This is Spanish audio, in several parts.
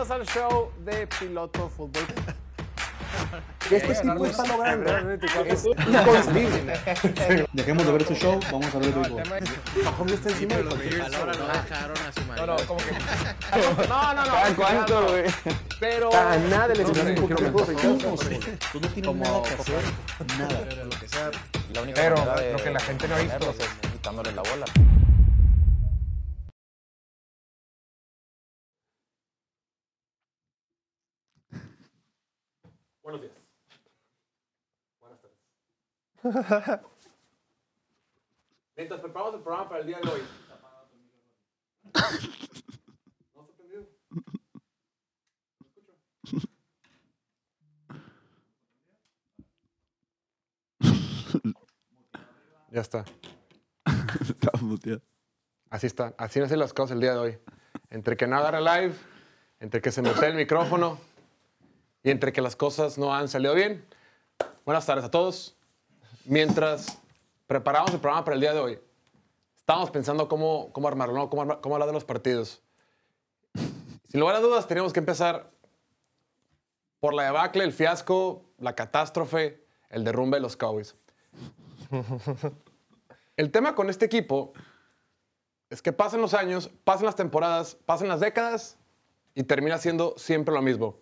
Bienvenidos al show de Piloto Fútbol. Este equipo está logrando es inconcebible. Dejemos de ver este show, vamos a ver el béisbol. Mahomes está encima de no no. dejaron a su No, marido. no, como que. No, no, no. ¿Cada cuánto, güey? Pero. A nada sé, lesionar un poquito de tú no tienes nada que hacer. Nada. Lo que sea, la única Pero, lo que la gente no ha visto. es quitándole la bola. Buenos días. Buenas tardes. Mientras preparamos el programa para el día de hoy. ¿No está prendido? Ya está. Así está. Así hacen las cosas el día de hoy. Entre que no agarra live, entre que se mete el micrófono y entre que las cosas no han salido bien. Buenas tardes a todos. Mientras preparamos el programa para el día de hoy, estábamos pensando cómo, cómo armarlo, ¿no? cómo, hablar de los partidos. Sin lugar a dudas, teníamos que empezar por la debacle, el fiasco, la catástrofe, el derrumbe de los Cowboys. El tema con este equipo es que pasan los años, pasan las temporadas, pasan las décadas y termina siendo siempre lo mismo.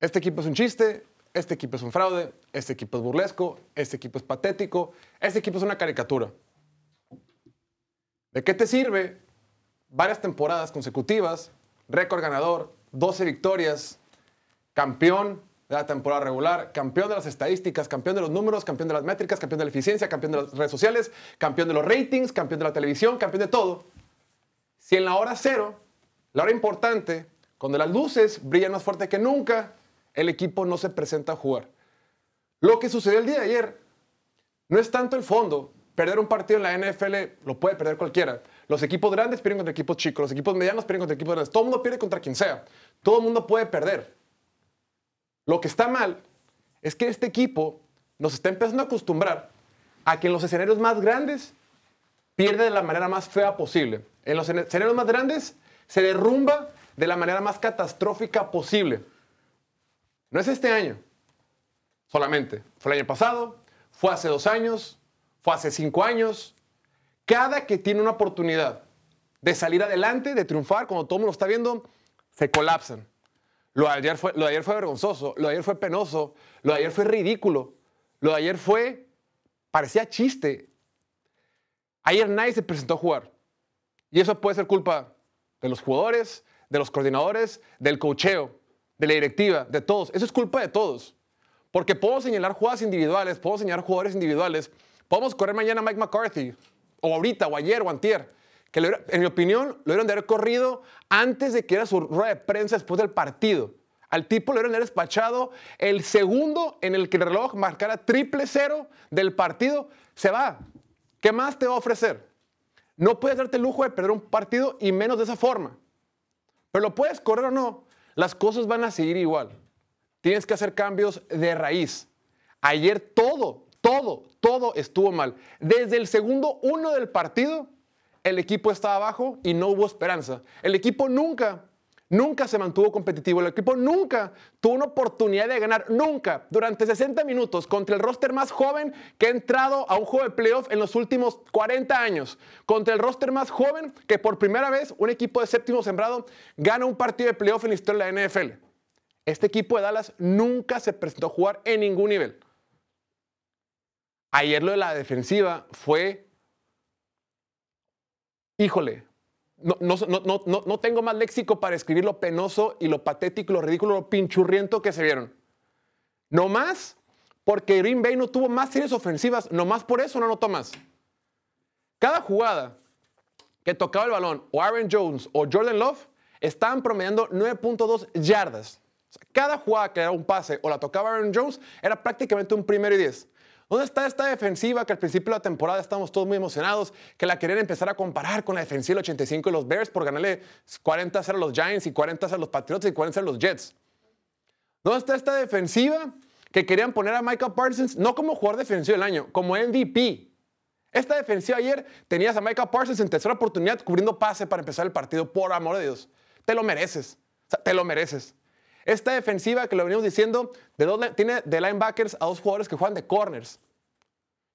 Este equipo es un chiste, este equipo es un fraude, este equipo es burlesco, este equipo es patético, este equipo es una caricatura. ¿De qué te sirve varias temporadas consecutivas, récord ganador, 12 victorias, campeón de la temporada regular, campeón de las estadísticas, campeón de los números, campeón de las métricas, campeón de la eficiencia, campeón de las redes sociales, campeón de los ratings, campeón de la televisión, campeón de todo? Si en la hora cero, la hora importante, cuando las luces brillan más fuerte que nunca, el equipo no se presenta a jugar. Lo que sucedió el día de ayer no es tanto el fondo. Perder un partido en la NFL lo puede perder cualquiera. Los equipos grandes pierden contra equipos chicos, los equipos medianos pierden contra equipos grandes. Todo el mundo pierde contra quien sea. Todo el mundo puede perder. Lo que está mal es que este equipo nos está empezando a acostumbrar a que en los escenarios más grandes pierde de la manera más fea posible. En los escenarios más grandes se derrumba de la manera más catastrófica posible. No es este año solamente. Fue el año pasado, fue hace dos años, fue hace cinco años. Cada que tiene una oportunidad de salir adelante, de triunfar, cuando todo el mundo está viendo, se colapsan. Lo de, ayer fue, lo de ayer fue vergonzoso, lo de ayer fue penoso, lo de ayer fue ridículo, lo de ayer fue, parecía chiste. Ayer nadie se presentó a jugar. Y eso puede ser culpa de los jugadores, de los coordinadores, del cocheo, de la directiva, de todos. Eso es culpa de todos. Porque podemos señalar jugadas individuales, podemos señalar jugadores individuales. Podemos correr mañana a Mike McCarthy, o ahorita, o ayer, o antier. Que lo en mi opinión, lo hubieran de haber corrido antes de que era su rueda de prensa después del partido. Al tipo lo hubieran de haber despachado el segundo en el que el reloj marcara triple cero del partido. Se va. ¿Qué más te va a ofrecer? No puedes darte el lujo de perder un partido y menos de esa forma. Pero lo puedes correr o no, las cosas van a seguir igual. Tienes que hacer cambios de raíz. Ayer todo, todo, todo estuvo mal. Desde el segundo uno del partido, el equipo estaba abajo y no hubo esperanza. El equipo nunca, nunca se mantuvo competitivo. El equipo nunca tuvo una oportunidad de ganar. Nunca. Durante 60 minutos contra el roster más joven que ha entrado a un juego de playoff en los últimos 40 años. Contra el roster más joven que por primera vez un equipo de séptimo sembrado gana un partido de playoff en la historia de la NFL. Este equipo de Dallas nunca se presentó a jugar en ningún nivel. Ayer lo de la defensiva fue, híjole, no, no, no, no, tengo más léxico para escribir lo penoso y lo patético, lo ridículo, lo pinchurriento que se vieron. No más porque Green Bay no tuvo más series ofensivas, no más por eso no anotó más. Cada jugada que tocaba el balón, o Aaron Jones o Jordan Love, estaban promediando 9.2 yardas. O sea, cada jugada que era un pase o la tocaba Aaron Jones era prácticamente un primero y 10. ¿Dónde está esta defensiva que al principio de la temporada estábamos todos muy emocionados, que la querían empezar a comparar con la defensiva del 85 de los Bears por ganarle 40 a 0 a los Giants y 40 a 0 a los Patriots y 40 a 0 a los Jets? ¿Dónde está esta defensiva que querían poner a Michael Parsons no como jugador defensivo del año, como MVP? Esta defensiva ayer tenías a Michael Parsons en tercera oportunidad cubriendo pase para empezar el partido, por amor de Dios. te lo mereces. O sea, te lo mereces. Esta defensiva que lo venimos diciendo, tiene de linebackers a dos jugadores que juegan de corners.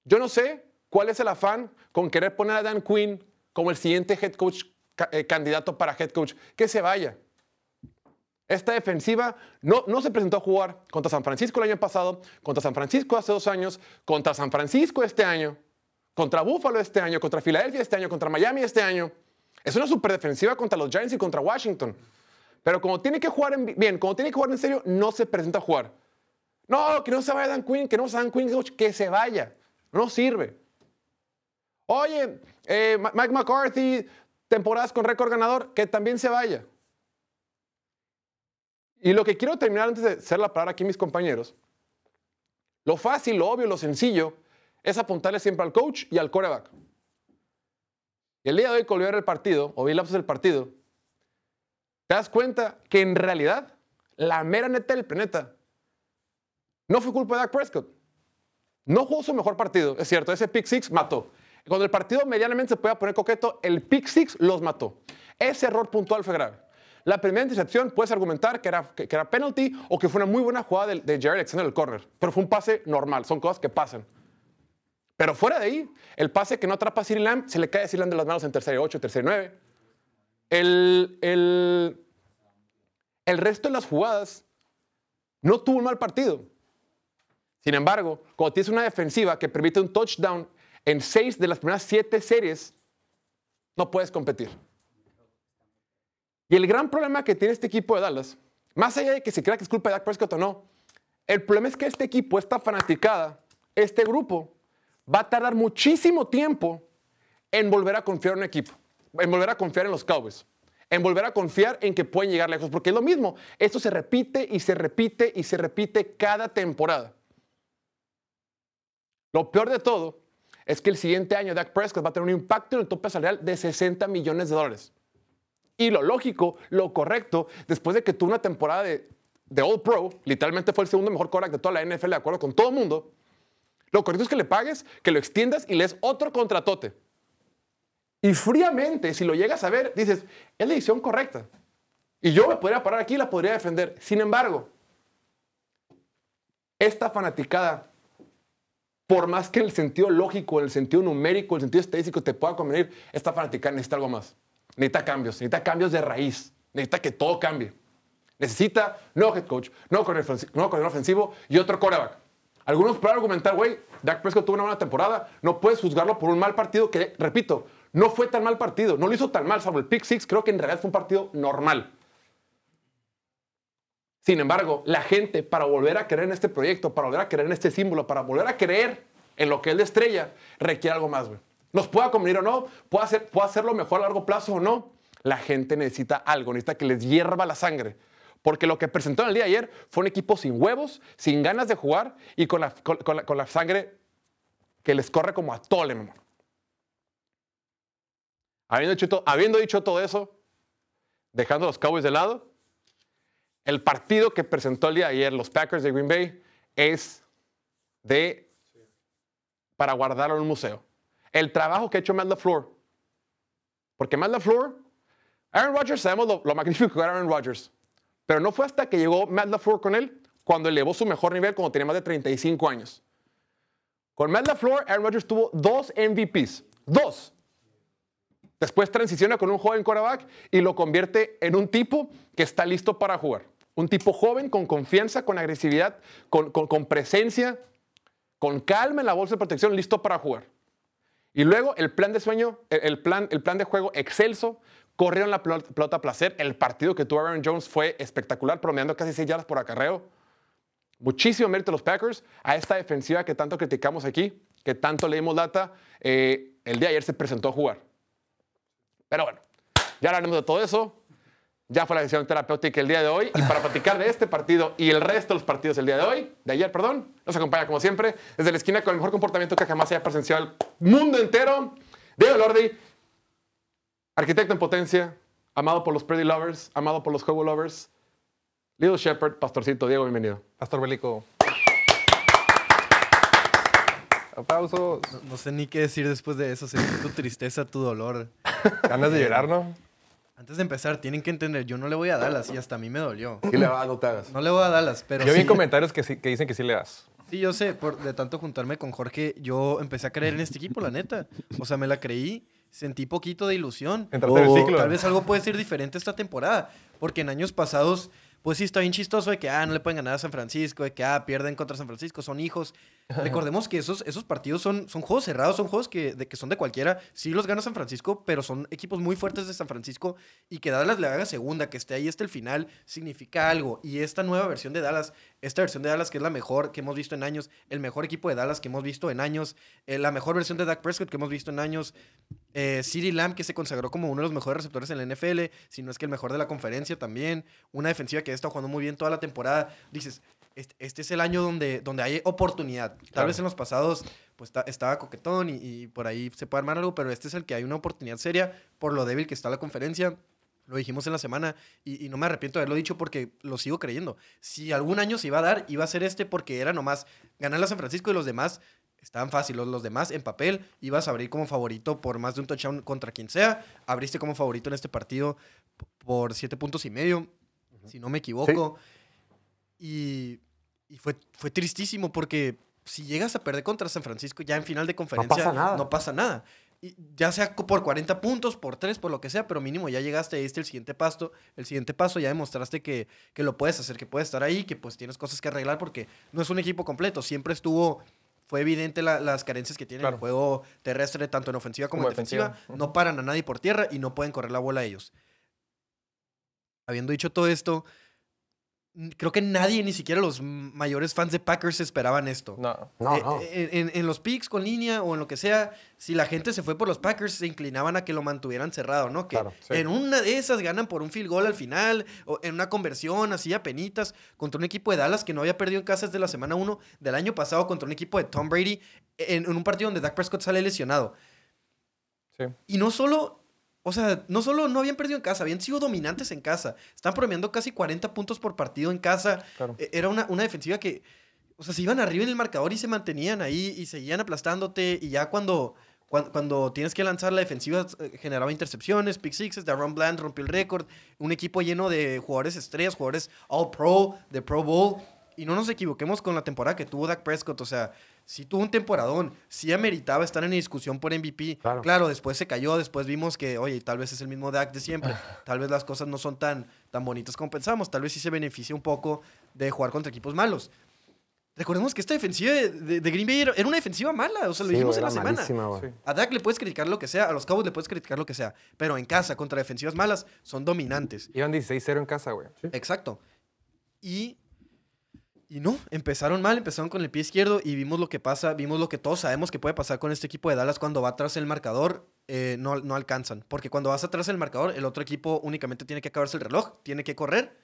Yo no sé cuál es el afán con querer poner a Dan Quinn como el siguiente head coach, eh, candidato para head coach. Que se vaya. Esta defensiva no, no se presentó a jugar contra San Francisco el año pasado, contra San Francisco hace dos años, contra San Francisco este año, contra Buffalo este año, contra Filadelfia este año, contra Miami este año. Es una super defensiva contra los Giants y contra Washington. Pero como tiene que jugar en- bien, tiene que jugar en serio, no se presenta a jugar. No, que no se vaya Dan Quinn, que no se Dan Quinn, que se vaya. No sirve. Oye, eh, Mike McCarthy, temporadas con récord ganador, que también se vaya. Y lo que quiero terminar antes de hacer la palabra aquí mis compañeros, lo fácil, lo obvio, lo sencillo, es apuntarle siempre al coach y al quarterback. Y el día de hoy, cuando ver el partido, o vi del partido, te das cuenta que en realidad, la mera neta del planeta, no fue culpa de Dak Prescott. No jugó su mejor partido, es cierto, ese pick six mató. Cuando el partido medianamente se podía poner coqueto, el pick six los mató. Ese error puntual fue grave. La primera intercepción puedes argumentar que era, que, era penalty o que fue una muy buena jugada de, de Jared Alexander del corner, pero fue un pase normal, son cosas que pasan. Pero fuera de ahí, el pase que no atrapa a CeeDee Lamb, se le cae a CeeDee Lamb de las manos en tercera y ocho, tercera y nueve. El, el, el resto de las jugadas no tuvo un mal partido. Sin embargo, cuando tienes una defensiva que permite un touchdown en seis de las primeras siete series, no puedes competir. Y el gran problema que tiene este equipo de Dallas, más allá de que se crea que es culpa de Dak Prescott o no, el problema es que este equipo, esta fanaticada, este grupo, va a tardar muchísimo tiempo en volver a confiar en un equipo, en volver a confiar en los Cowboys, en volver a confiar en que pueden llegar lejos, porque es lo mismo, esto se repite y se repite y se repite cada temporada. Lo peor de todo es que el siguiente año Dak Prescott va a tener un impacto en el tope salarial de 60 millones de dólares. Y lo lógico, lo correcto, después de que tuvo una temporada de, de All Pro, literalmente fue el segundo mejor quarterback de toda la NFL, de acuerdo con todo el mundo, lo correcto es que le pagues, que lo extiendas y le otro contratote. Y fríamente, si lo llegas a ver, dices, es la decisión correcta. Y yo me podría parar aquí y la podría defender. Sin embargo, esta fanaticada, por más que el sentido lógico, el sentido numérico, el sentido estadístico te pueda convenir, esta fanaticada necesita algo más. Necesita cambios, necesita cambios de raíz, necesita que todo cambie. Necesita nuevo head coach, nuevo coordinador ofensi- nuevo coordinador ofensivo y otro quarterback. Algunos pueden argumentar, güey, Dak Prescott tuvo una buena temporada, no puedes juzgarlo por un mal partido que, repito, no fue tan mal partido, no lo hizo tan mal, salvo el pick six, creo que en realidad fue un partido normal. Sin embargo, la gente, para volver a creer en este proyecto, para volver a creer en este símbolo, para volver a creer en lo que es de estrella, requiere algo más, güey. Nos pueda convenir o no, puede, hacer, puede hacerlo mejor a largo plazo o no. La gente necesita algo, necesita que les hierva la sangre. Porque lo que presentó en el día de ayer fue un equipo sin huevos, sin ganas de jugar y con la, la, la sangre que les corre como a tole, mi amor. Habiendo dicho, to- habiendo dicho todo eso, dejando a los Cowboys de lado, el partido que presentó el día ayer los Packers de Green Bay es de para guardarlo en un museo. El trabajo que ha hecho Matt LaFleur. Porque Matt LaFleur, Aaron Rodgers, sabemos lo, lo magnífico que era Aaron Rodgers. Pero no fue hasta que llegó Matt LaFleur con él cuando elevó su mejor nivel cuando tenía más de 35 años. Con Matt LaFleur, Aaron Rodgers tuvo dos MVPs. Dos. Después transiciona con un joven quarterback y lo convierte en un tipo que está listo para jugar. Un tipo joven, con confianza, con agresividad, con, presencia, con calma en la bolsa de protección, listo para jugar. Y luego el plan de sueño, el, plan, el plan de juego excelso, corrieron la pelota a placer. El partido que tuvo Aaron Jones fue espectacular, promediando casi 6 yardas por acarreo. Muchísimo mérito a los Packers, a esta defensiva que tanto criticamos aquí, que tanto leímos data. eh, el día de ayer se presentó a jugar. Pero bueno, ya hablaremos de todo eso. Ya fue la sesión terapéutica el día de hoy. Y para platicar de este partido y el resto de los partidos del día de hoy, de ayer, perdón, nos acompaña como siempre desde la esquina con el mejor comportamiento que jamás haya presenciado el mundo entero. Diego Lordi, arquitecto en potencia, amado por los Pretty Lovers, amado por los Hobo Lovers. Little Shepherd, Pastorcito, Diego, bienvenido. Pastor Belico. Aplausos. No sé ni qué decir después de eso. Sentí tu tristeza, tu dolor. Ganas de llorar, ¿no? Antes de empezar, tienen que entender, yo no le voy a Dallas y hasta a mí me dolió. Y le va, no te hagas. No le voy a Dallas, pero Yo vi sí, en comentarios que, sí- que dicen que sí le das. sí, yo sé, por, de tanto juntarme con Jorge, yo empecé a creer en este equipo, la neta. O sea, me la creí, sentí poquito de ilusión. Entraste en el ciclo. Tal vez algo puede ser diferente esta temporada, porque en años pasados, pues sí está bien chistoso de que, ah, no le pueden ganar a San Francisco, de que, ah, pierden contra San Francisco, son hijos. Recordemos que esos, esos partidos son, son juegos cerrados, son juegos que, de, que son de cualquiera. Sí los gana San Francisco, pero son equipos muy fuertes de San Francisco y que Dallas le haga segunda, que esté ahí hasta el final, significa algo. Y esta nueva versión de Dallas, esta versión de Dallas que es la mejor que hemos visto en años, el mejor equipo de Dallas que hemos visto en años, eh, la mejor versión de Dak Prescott que hemos visto en años, eh, CeeDee Lamb, que se consagró como uno de los mejores receptores en la NFL, si no es que el mejor de la conferencia también. Una defensiva que ha estado jugando muy bien toda la temporada. Dices, este, este es el año donde, donde hay oportunidad. Tal Claro. vez en los pasados pues ta- estaba coquetón y, y por ahí se puede armar algo, pero este es el que hay una oportunidad seria por lo débil que está la conferencia. Lo dijimos en la semana y, y no me arrepiento de haberlo dicho porque lo sigo creyendo. Si algún año se iba a dar, iba a ser este porque era nomás ganar a San Francisco y los demás estaban fáciles. Los, los demás en papel ibas a abrir como favorito por más de un touchdown contra quien sea. Abriste como favorito en este partido por siete puntos y medio, si no me equivoco. Y, y fue, fue tristísimo porque si llegas a perder contra San Francisco ya en final de conferencia, pasa nada. no pasa nada. Y ya sea por 40 puntos, por 3, por lo que sea, pero mínimo ya llegaste, diste el siguiente paso, el siguiente paso, ya demostraste que, que lo puedes hacer, que puedes estar ahí, que pues tienes cosas que arreglar porque no es un equipo completo, siempre estuvo, fue evidente la- las carencias que tiene Claro. el juego terrestre, tanto en ofensiva como, Como en defensiva, defensiva. no paran a nadie por tierra y no pueden correr la bola ellos. Habiendo dicho todo esto, creo que nadie, ni siquiera los mayores fans de Packers esperaban esto. No. No, Eh, no. eh, En, en los picks con línea o en lo que sea, si la gente se fue por los Packers, se inclinaban a que lo mantuvieran cerrado, ¿no? Que Claro, sí. en una de esas ganan por un field goal al final, o en una conversión así a penitas, contra un equipo de Dallas que no había perdido en casa desde la semana 1 del año pasado, contra un equipo de Tom Brady, en, en un partido donde Dak Prescott sale lesionado. Sí. Y no solo, o sea, no solo no habían perdido en casa, habían sido dominantes en casa. Están promediando casi 40 puntos por partido en casa. Claro. E- Era una, una defensiva que, o sea, se iban arriba en el marcador y se mantenían ahí y seguían aplastándote. Y ya cuando, cuando, cuando tienes que lanzar la defensiva, eh, generaba intercepciones, pick sixes. Daron Bland rompió el récord. Un equipo lleno de jugadores estrellas, jugadores all pro, de Pro Bowl. Y no nos equivoquemos con la temporada que tuvo Dak Prescott. O sea, sí tuvo un temporadón. Sí ameritaba estar en discusión por MVP. Claro. Claro, después se cayó. Después vimos que, oye, tal vez es el mismo Dak de siempre. Tal vez las cosas no son tan, tan bonitas como pensamos. Tal vez sí se beneficia un poco de jugar contra equipos malos. Recordemos que esta defensiva de, de- de Green Bay era, era una defensiva mala. O sea, lo Sí, dijimos en la semana. Sí. A Dak le puedes criticar lo que sea, a los Cowboys le puedes criticar lo que sea, pero en casa contra defensivas malas son dominantes. Iban 16-0 en casa, güey. Exacto. Y, y no, empezaron mal, empezaron con el pie izquierdo y vimos lo que pasa, vimos lo que todos sabemos que puede pasar con este equipo de Dallas cuando va atrás el marcador, eh, no, no alcanzan. Porque cuando vas atrás el marcador, el otro equipo únicamente tiene que acabarse el reloj, tiene que correr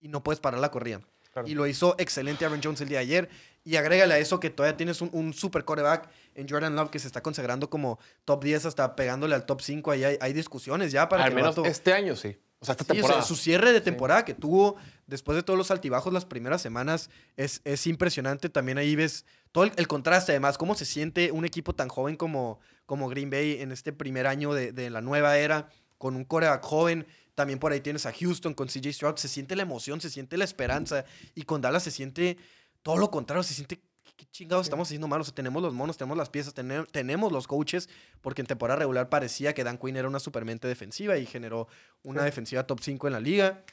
y no puedes parar la corrida. Claro. Y lo hizo excelente Aaron Jones el día de ayer. Y agrégale a eso que todavía tienes un, un super coreback en Jordan Love que se está consagrando como top 10 hasta pegándole al top 5. Ahí hay, hay discusiones ya para Al que menos vato- este año sí. O sea, esta Sí, o sea, temporada. su cierre de temporada que tuvo después de todos los altibajos las primeras semanas es, es impresionante. También ahí ves todo el, el contraste, además, cómo se siente un equipo tan joven como, como Green Bay en este primer año de, de la nueva era, con un coreback joven. También por ahí tienes a Houston con CJ Stroud. Se siente la emoción, se siente la esperanza. Y con Dallas se siente todo lo contrario. Se siente, ¿qué, chingados estamos haciendo mal? O sea, tenemos los monos, tenemos las piezas, tenem- tenemos los coaches. Porque en temporada regular parecía que Dan Quinn era una supermente defensiva y generó una defensiva top 5 en la liga.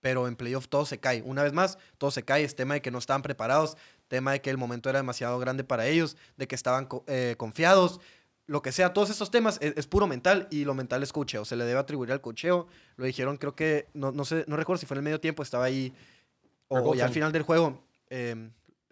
Pero en playoff todo se cae. Una vez más, todo se cae. Es tema de que no estaban preparados. Tema de que el momento era demasiado grande para ellos. De que estaban co- eh, confiados. Lo que sea, todos estos temas es, es puro mental y lo mental es cocheo. Se le debe atribuir al cocheo. Lo dijeron, creo que, no, no sé, no recuerdo si fue en el medio tiempo, estaba ahí. O, o ya al final del juego. eh,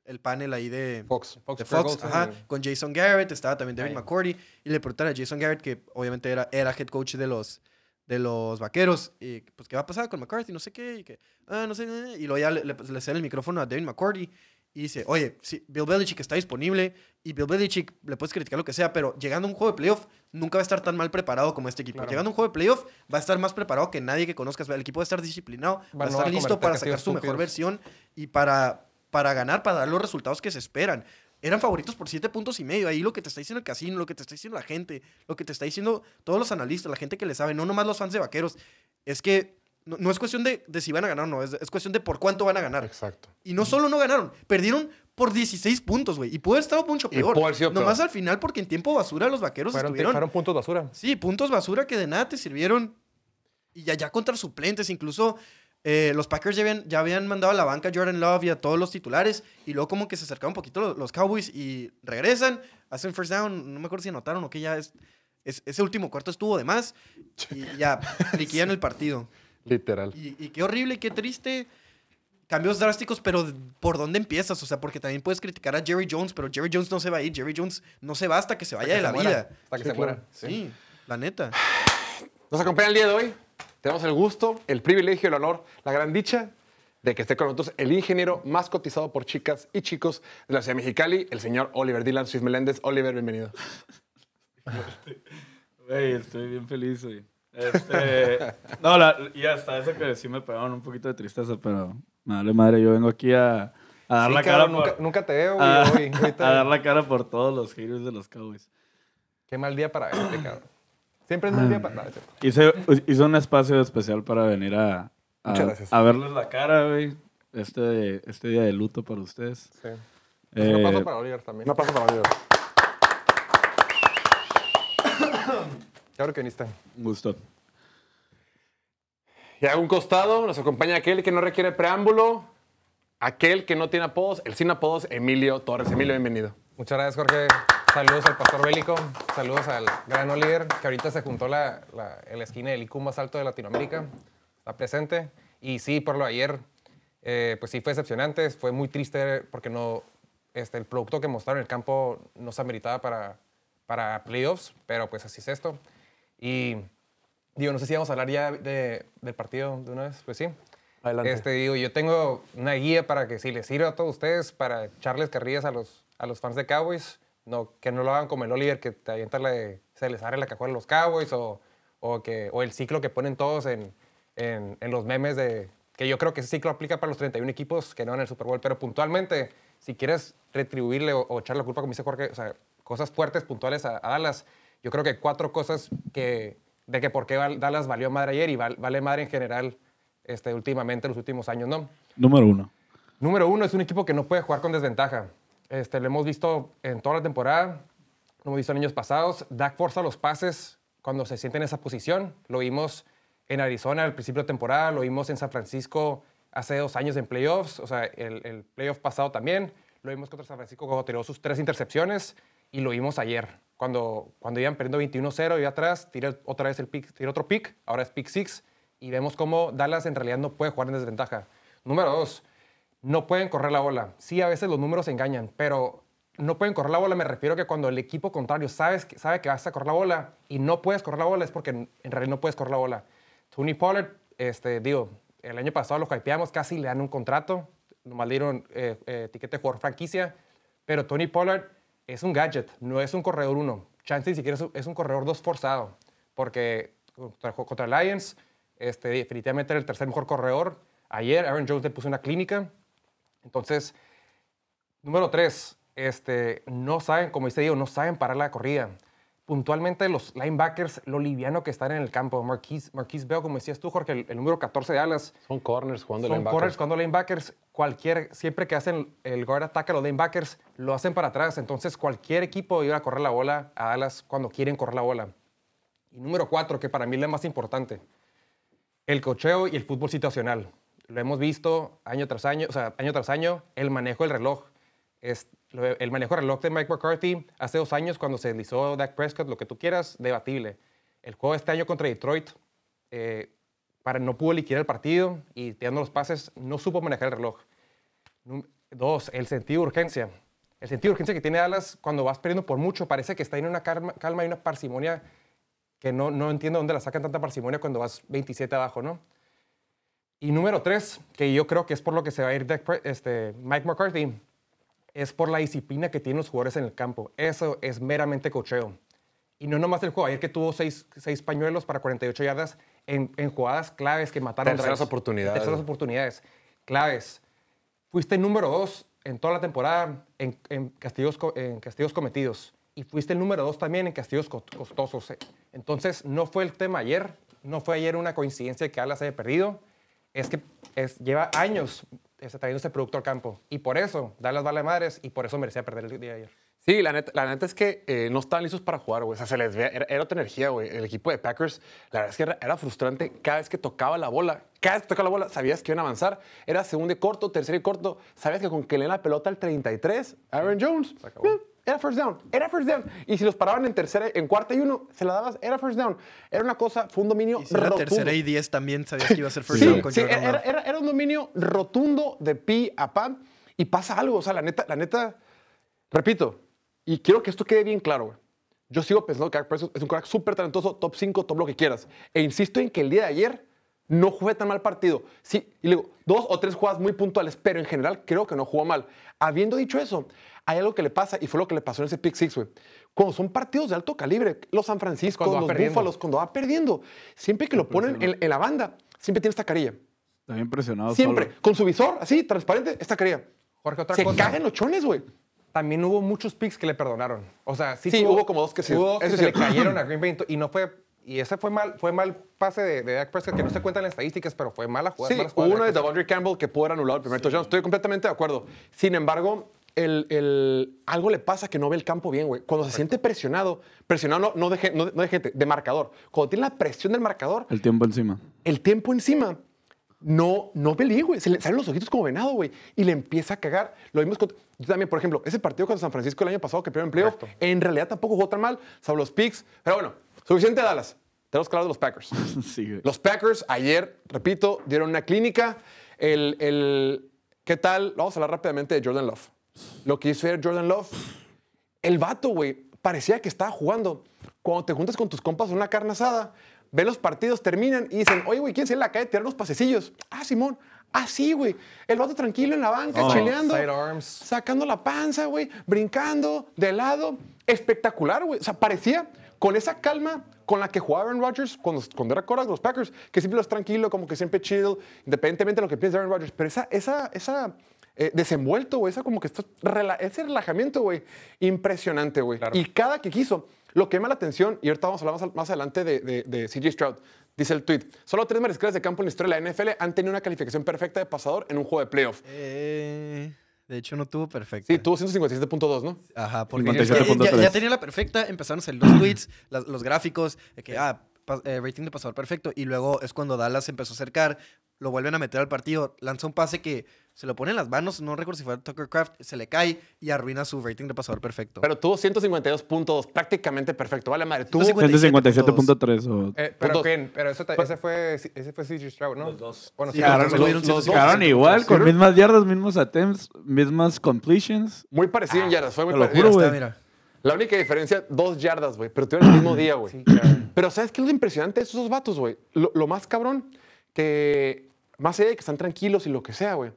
el panel ahí de, Fox. Fox, de ajá, con Jason Garrett, estaba también David. McCourty, y le preguntaron a Jason Garrett, que obviamente era, era head coach de los, de los vaqueros, y pues qué va a pasar con McCarthy, no sé qué, y que, ah, no sé, y luego ya le, le, le cede el micrófono a David McCourty, y dice, oye, sí, Bill Belichick está disponible, y Bill Belichick le puedes criticar lo que sea, pero llegando a un juego de playoff, nunca va a estar tan mal preparado como este equipo. Claro. Llegando a un juego de playoff, va a estar más preparado que nadie que conozcas, el equipo va a estar disciplinado, va, a no va estar a listo cometer para sacar su mejor versión y para, para ganar, para dar los resultados que se esperan. eran favoritos por siete puntos y medio. Ahí lo que te está diciendo el casino, lo que te está diciendo la gente, lo que te está diciendo todos los analistas, la gente que le sabe, no nomás los fans de vaqueros, es que no, no es cuestión de, de si van a ganar o no, es, es cuestión de por cuánto van a ganar. Exacto. Y no solo no ganaron, perdieron por 16 puntos, güey. Y pudo haber estado mucho Y peor. sido peor. Nomás al final, porque en tiempo basura los vaqueros Fueron, estuvieron. fueron puntos basura. Sí, puntos basura que de nada te sirvieron. Y ya, ya contra suplentes, incluso eh, los Packers ya habían, ya habían mandado a la banca a Jordan Love y a todos los titulares. Y luego como que se acercaron un poquito los, los Cowboys y regresan, hacen first down. No me acuerdo si anotaron o que ya es, es- ese último cuarto estuvo de más. Y ya liquidan el partido. Literal. Y, y qué horrible qué triste. Cambios drásticos, pero ¿por dónde empiezas? O sea, porque también puedes criticar a Jerry Jones, pero Jerry Jones no se va a ir. Jerry Jones no se va hasta que se vaya que de se la muera. vida. Hasta que Sí, se muera. Sí, la neta. Nos acompaña el día de hoy. Tenemos el gusto, el privilegio, el honor, la gran dicha de que esté con nosotros el ingeniero más cotizado por chicas y chicos de la ciudad de Mexicali, el señor Oliver Dylan Suiz Meléndez. Oliver, bienvenido. Güey, estoy bien feliz, güey. Este, no, la, y hasta eso que sí me pegaron un poquito de tristeza, pero me vale madre, yo vengo aquí a, a dar Sí, la cara nunca, por, nunca te veo, güey. a, hoy. A dar la cara por todos los haters de los Cowboys. Qué mal día para verte, cabrón. Siempre es mal día para no. Hice, hice un espacio especial para venir a, verles la cara, güey. Este, este día de luto para ustedes. Sí. Eh, Un aplauso para Oliver también. Un aplauso para Oliver. Claro que viniste. Un gusto. Y a un costado nos acompaña aquel que no requiere preámbulo, aquel que no tiene apodos, el sin apodos, Emilio Torres. Emilio, bienvenido. Muchas gracias, Jorge. Saludos al Pastor Bélico. Saludos al gran Oliver, que ahorita se juntó la, la esquina del IQ más alto de Latinoamérica. Está presente. Y sí, por lo de ayer, eh, pues sí fue decepcionante. Fue muy triste porque no, este, el producto que mostraron en el campo no se ameritaba para, para playoffs, pero pues así es esto. Y digo, no sé si vamos a hablar ya de- del partido de una vez. Pues sí. Adelante. Este, digo, yo tengo una guía para que si les sirva a todos ustedes, para echarles carrillas a los, a los fans de Cowboys, no, que no lo hagan como el Oliver, que te avienta la se les abre la cajuela a los Cowboys, o, o, que, o el ciclo que ponen todos en, en, en los memes de... Que yo creo que ese ciclo aplica para los 31 equipos que no van al Super Bowl, pero puntualmente, si quieres retribuirle o, o echar la culpa, como dice Jorge, o sea, cosas fuertes, puntuales a, a Dallas, yo creo que cuatro cosas que, de que por qué Dallas valió madre ayer y val- vale madre en general este, últimamente, en los últimos años, ¿no? Número uno. Número uno, es un equipo que no puede jugar con desventaja. Este, lo hemos visto en toda la temporada, lo hemos visto en años pasados. Dak forza los pases cuando se siente en esa posición. Lo vimos en Arizona al principio de temporada, lo vimos en San Francisco hace dos años en playoffs, o sea, el, el playoff pasado también. Lo vimos contra San Francisco cuando tiró sus tres intercepciones y lo vimos ayer, cuando, cuando iban perdiendo 21-0 y atrás, tira otra vez el pick, tira otro pick, ahora es pick six y vemos cómo Dallas en realidad no puede jugar en desventaja. Número dos, no pueden correr la bola. Sí, a veces los números engañan, pero no pueden correr la bola. Me refiero a que cuando el equipo contrario sabe que vas a correr la bola y no puedes correr la bola es porque en realidad no puedes correr la bola. Tony Pollard, este, digo, el año pasado lo hypeamos, casi le dan un contrato, nomás le dieron eh, eh, etiquete de jugador franquicia, pero Tony Pollard es un gadget, no es un corredor uno. Chance ni siquiera es un corredor dos forzado, porque contra, contra Lions, este, definitivamente era el tercer mejor corredor. Ayer Aaron Jones le puso una clínica. Entonces, número tres, este, no saben, como dice Diego, no saben parar la corrida. Puntualmente los linebackers, lo liviano que están en el campo. Marquise, Marquise Bell, como decías tú, Jorge, el, el número 14 de Dallas, Son corners jugando son linebackers. corners cuando linebackers, cualquier, siempre que hacen el guard ataque a los linebackers, lo hacen para atrás. Entonces, cualquier equipo iba a correr la bola a Dallas cuando quieren correr la bola. Y número cuatro, que para mí es la más importante, el cocheo y el fútbol situacional. Lo hemos visto año tras año, o sea, año tras año, el manejo del reloj. Es, el manejo del reloj de Mike McCarthy hace dos años cuando se deslizó Dak Prescott, lo que tú quieras, debatible. El juego este año contra Detroit, eh, para, no pudo liquidar el partido y tirando los pases, no supo manejar el reloj. Dos, el sentido de urgencia. El sentido de urgencia que tiene Dallas cuando vas perdiendo por mucho, parece que está en una calma, calma y una parsimonia que no, no entiendo dónde la sacan tanta parsimonia cuando vas 27 abajo, ¿no? Y número tres, que yo creo que es por lo que se va a ir este, Mike McCarthy, es por la disciplina que tienen los jugadores en el campo. Eso es meramente cocheo. Y no nomás el juego. Ayer que tuvo seis, seis pañuelos para 48 yardas en, en jugadas claves que mataron Terceras drives. oportunidades. Terceras oportunidades. Claves. Fuiste número dos en toda la temporada en, en castigos, en castigos cometidos y fuiste el número dos también en castigos co- costosos. Entonces, no fue el tema ayer, no fue ayer una coincidencia que Dallas haya perdido, es que es, lleva años este, trayendo ese producto al campo y por eso Dallas vale madres y por eso merecía perder el día de ayer. Sí, la neta, la neta es que eh, no estaban listos para jugar, güey. O sea, se les ve, era, era otra energía, güey. El equipo de Packers, la verdad es que era, era frustrante cada vez que tocaba la bola. Cada vez que tocaba la bola, sabías que iban a avanzar. Era segundo y corto, tercero y corto. Sabías que con que le den la pelota al 33, Aaron Jones, eh, era first down, era first down. Y si los paraban en tercera, en cuarta y uno, se la dabas, era first down. Era una cosa, fue un dominio Y si era rotundo. tercera y 10 también sabías que iba a ser first Sí, down con sí, era, era- era un dominio rotundo de pi a pa y pasa algo. O sea, la neta, la neta, repito, y quiero que esto quede bien claro. güey. Yo sigo pensando que Dak Prescott es un crack súper talentoso, top 5, top lo que quieras. E insisto en que el día de ayer no jugué tan mal partido. Sí, y le digo, dos o tres jugadas muy puntuales, pero en general creo que no jugó mal. Habiendo dicho eso, hay algo que le pasa, y fue lo que le pasó en ese pick six, güey. Cuando son partidos de alto calibre, los San Francisco, Cuando los. Búfalos, cuando va perdiendo, siempre que lo ponen en, en la banda, siempre tiene esta carilla. Está bien presionado Siempre, solo. con su visor, así, transparente, esta carilla. Jorge, otra Se cosa. cagan los chones, güey. También hubo muchos picks que le perdonaron. O sea, sí, Sí, tuvo- hubo como dos que sí. Hubo dos que Eso es se le cayeron a Green Bay y no fue. Y ese fue mal, fue mal pase de, de Dak Prescott, que no se cuentan las estadísticas, pero fue mala jugada. Sí, hubo de Devondre Campbell que pudo haber anulado el primer touchdown. Estoy completamente de acuerdo. Sin embargo, el, el- algo le pasa que no ve el campo bien, güey. Cuando se siente presionado, presionado no, no, de, no de- no de gente, de marcador. Cuando tiene la presión del marcador, El tiempo encima. el tiempo encima, no, no ve bien, güey. Se le salen los ojitos como venado, güey. Y le empieza a cagar. Lo vimos con, yo también, por ejemplo, ese partido con San Francisco el año pasado que perdieron playoff, en realidad tampoco jugó tan mal, salvo los picks. Pero bueno, suficiente de Dallas. Tenemos que hablar de los Packers. sí. Los Packers ayer, repito, dieron una clínica. El, el- ¿Qué tal? Vamos a hablar rápidamente de Jordan Love. Lo que hizo ayer Jordan Love. El vato, güey, parecía que estaba jugando. Cuando te juntas con tus compas en una carne asada, ven los partidos, terminan y dicen, oye, güey, ¿quién se en la calle tirar unos pasecillos? Ah, Simón. Ah, sí, güey. El vato tranquilo en la banca, Oh. chileando. Sidearms. Sacando la panza, güey. Brincando de lado. Espectacular, güey. O sea, parecía con esa calma con la que jugaba Aaron Rodgers cuando, cuando era de los Packers, que siempre es tranquilo, como que siempre chill, independientemente de lo que piense Aaron Rodgers. Pero esa, esa, esa eh, desenvuelto, güey, esa como que está rela- ese relajamiento, güey, impresionante, güey. Y cada que quiso, lo que llama la atención, y ahorita vamos a hablar más, más adelante de, de, de CJ Stroud, dice el tweet, solo tres mariscales de campo en la historia de la NFL han tenido una calificación perfecta de pasador en un juego de playoff. Eh, de hecho, no tuvo perfecta. Sí, tuvo 157.2, ¿no? Ajá, porque 57.3. ya, ya- ya tenía la perfecta, empezaron a salir los tweets, las- los gráficos, de que, ah, eh, rating de pasador perfecto, y luego es cuando Dallas empezó a acercar, lo vuelven a meter al partido, lanza un pase que se lo pone en las manos, no recuerdo si fue Tucker Craft, se le cae y arruina su rating de pasador perfecto. Pero tuvo 152 puntos, prácticamente perfecto. Vale, madre. Tuvo 157.3. 157.3 o... Eh, pero. Pero eso ta- ese fue, ese fue CJ Stroud, ¿no? Los dos. Bueno, Sí, sí, los los. Quedaron igual, con mismas yardas, mismos attempts, mismas completions. muy parecido en yardas. Fue muy parecido. juro, Mira, güey. está, mira. La única diferencia, dos yardas, güey. Pero tuvieron el mismo día, güey. Sí, claro. Pero ¿sabes qué es lo impresionante de esos dos vatos, güey? Lo, lo más cabrón, que más allá de que están tranquilos y lo que sea, güey,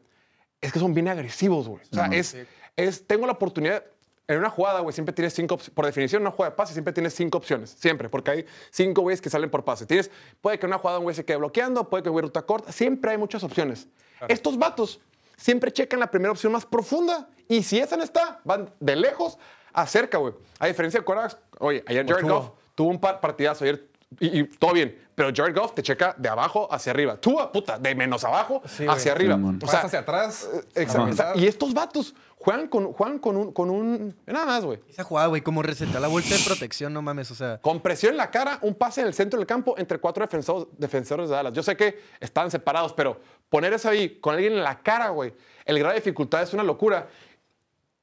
es que son bien agresivos, güey. O sea, es, es, tengo la oportunidad, en una jugada, güey, siempre tienes cinco, op- por definición, en una jugada de pase siempre tienes cinco opciones, siempre, porque hay cinco güeyes que salen por pase. Tienes, puede que una jugada un güey se quede bloqueando, puede que un güey ruta corta, siempre hay muchas opciones. Estos vatos siempre checan la primera opción más profunda y si esa no está, van de lejos a cerca, güey. A diferencia de quarterbacks, oye, ayer Jared Tua. Goff tuvo un par- partidazo ayer y, y todo bien, pero Jared Goff te checa de abajo hacia arriba. Tú, puta, de menos abajo Sí, hacia güey. arriba. O sea, hacia atrás. exacto. a mitad. Y estos vatos juegan con, juegan con un, con un, nada más, güey. Esa jugada, güey, como resetea la bolsa de protección, no mames, o sea. Con presión en la cara, un pase en el centro del campo entre cuatro defensores, defensores de Dallas. Yo sé que estaban separados, pero poner eso ahí con alguien en la cara, güey, el grado de dificultad es una locura.